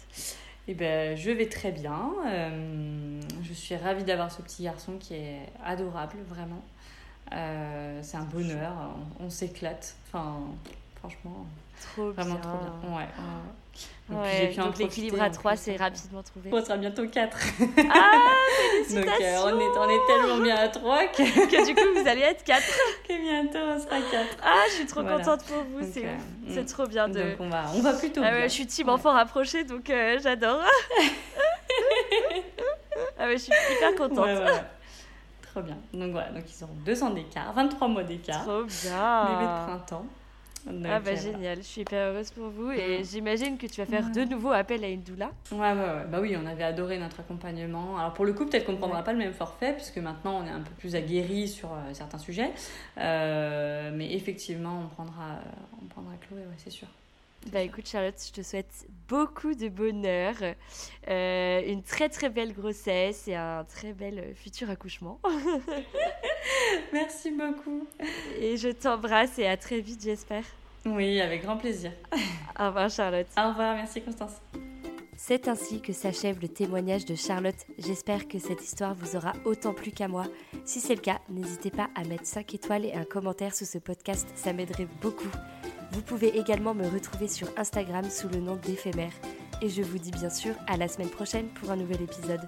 Speaker 2: Et ben je vais très bien. Euh, je suis ravie d'avoir ce petit garçon qui est adorable, vraiment. Euh, c'est un bonheur. On, on s'éclate. Enfin, franchement,
Speaker 3: Trop
Speaker 2: vraiment
Speaker 3: bien.
Speaker 2: trop bien. Ouais. Puis,
Speaker 3: Ouais,
Speaker 2: j'ai pu en
Speaker 3: donc l'équilibre à
Speaker 2: en
Speaker 3: 3,
Speaker 2: plus,
Speaker 3: c'est
Speaker 2: donc,
Speaker 3: rapidement trouvé.
Speaker 2: On sera bientôt 4.
Speaker 3: Ah,
Speaker 2: Donc euh, on, est, on est tellement bien à 3 que,
Speaker 3: Que du coup, vous allez être 4.
Speaker 2: que bientôt on sera 4.
Speaker 3: Ah, je suis trop
Speaker 2: Voilà.
Speaker 3: contente pour vous,
Speaker 2: Donc,
Speaker 3: c'est
Speaker 2: euh, mm.
Speaker 3: C'est trop bien de...
Speaker 2: Donc on va, on va plutôt
Speaker 3: Ah
Speaker 2: bien.
Speaker 3: ouais, je suis team
Speaker 2: Ouais.
Speaker 3: enfant rapproché, donc euh, j'adore. ah ouais, je suis hyper contente.
Speaker 2: Ouais, ouais, ouais. Trop bien. Donc voilà, donc ils auront 2 ans d'écart, 23 mois d'écart.
Speaker 3: Trop
Speaker 2: Bébé de
Speaker 3: bien.
Speaker 2: printemps. Donc,
Speaker 3: Ah bah génial, je suis hyper heureuse pour vous et
Speaker 2: Mm.
Speaker 3: j'imagine que tu vas faire de nouveau appel à une doula.
Speaker 2: Ouais, ouais, ouais. Bah oui, on avait adoré notre accompagnement. Alors pour le coup, peut-être qu'on ne prendra pas le même forfait, puisque maintenant on est un peu plus aguerri sur euh, certains sujets. Euh, mais effectivement, on prendra, euh, on prendra Chloé, ouais, c'est sûr.
Speaker 3: Bah écoute Charlotte, je te souhaite beaucoup de bonheur, euh, une très très belle grossesse et un très bel futur accouchement.
Speaker 2: Merci beaucoup.
Speaker 3: Et je t'embrasse et à très vite j'espère.
Speaker 2: Oui, avec grand plaisir.
Speaker 3: Au revoir Charlotte.
Speaker 2: Au revoir, merci Constance.
Speaker 3: C'est ainsi que s'achève le témoignage de Charlotte. J'espère que cette histoire vous aura autant plu qu'à moi. Si c'est le cas, n'hésitez pas à mettre 5 étoiles et un commentaire sous ce podcast, ça m'aiderait beaucoup. Vous pouvez également me retrouver sur Instagram sous le nom d'éphémère. Et je vous dis bien sûr à la semaine prochaine pour un nouvel épisode.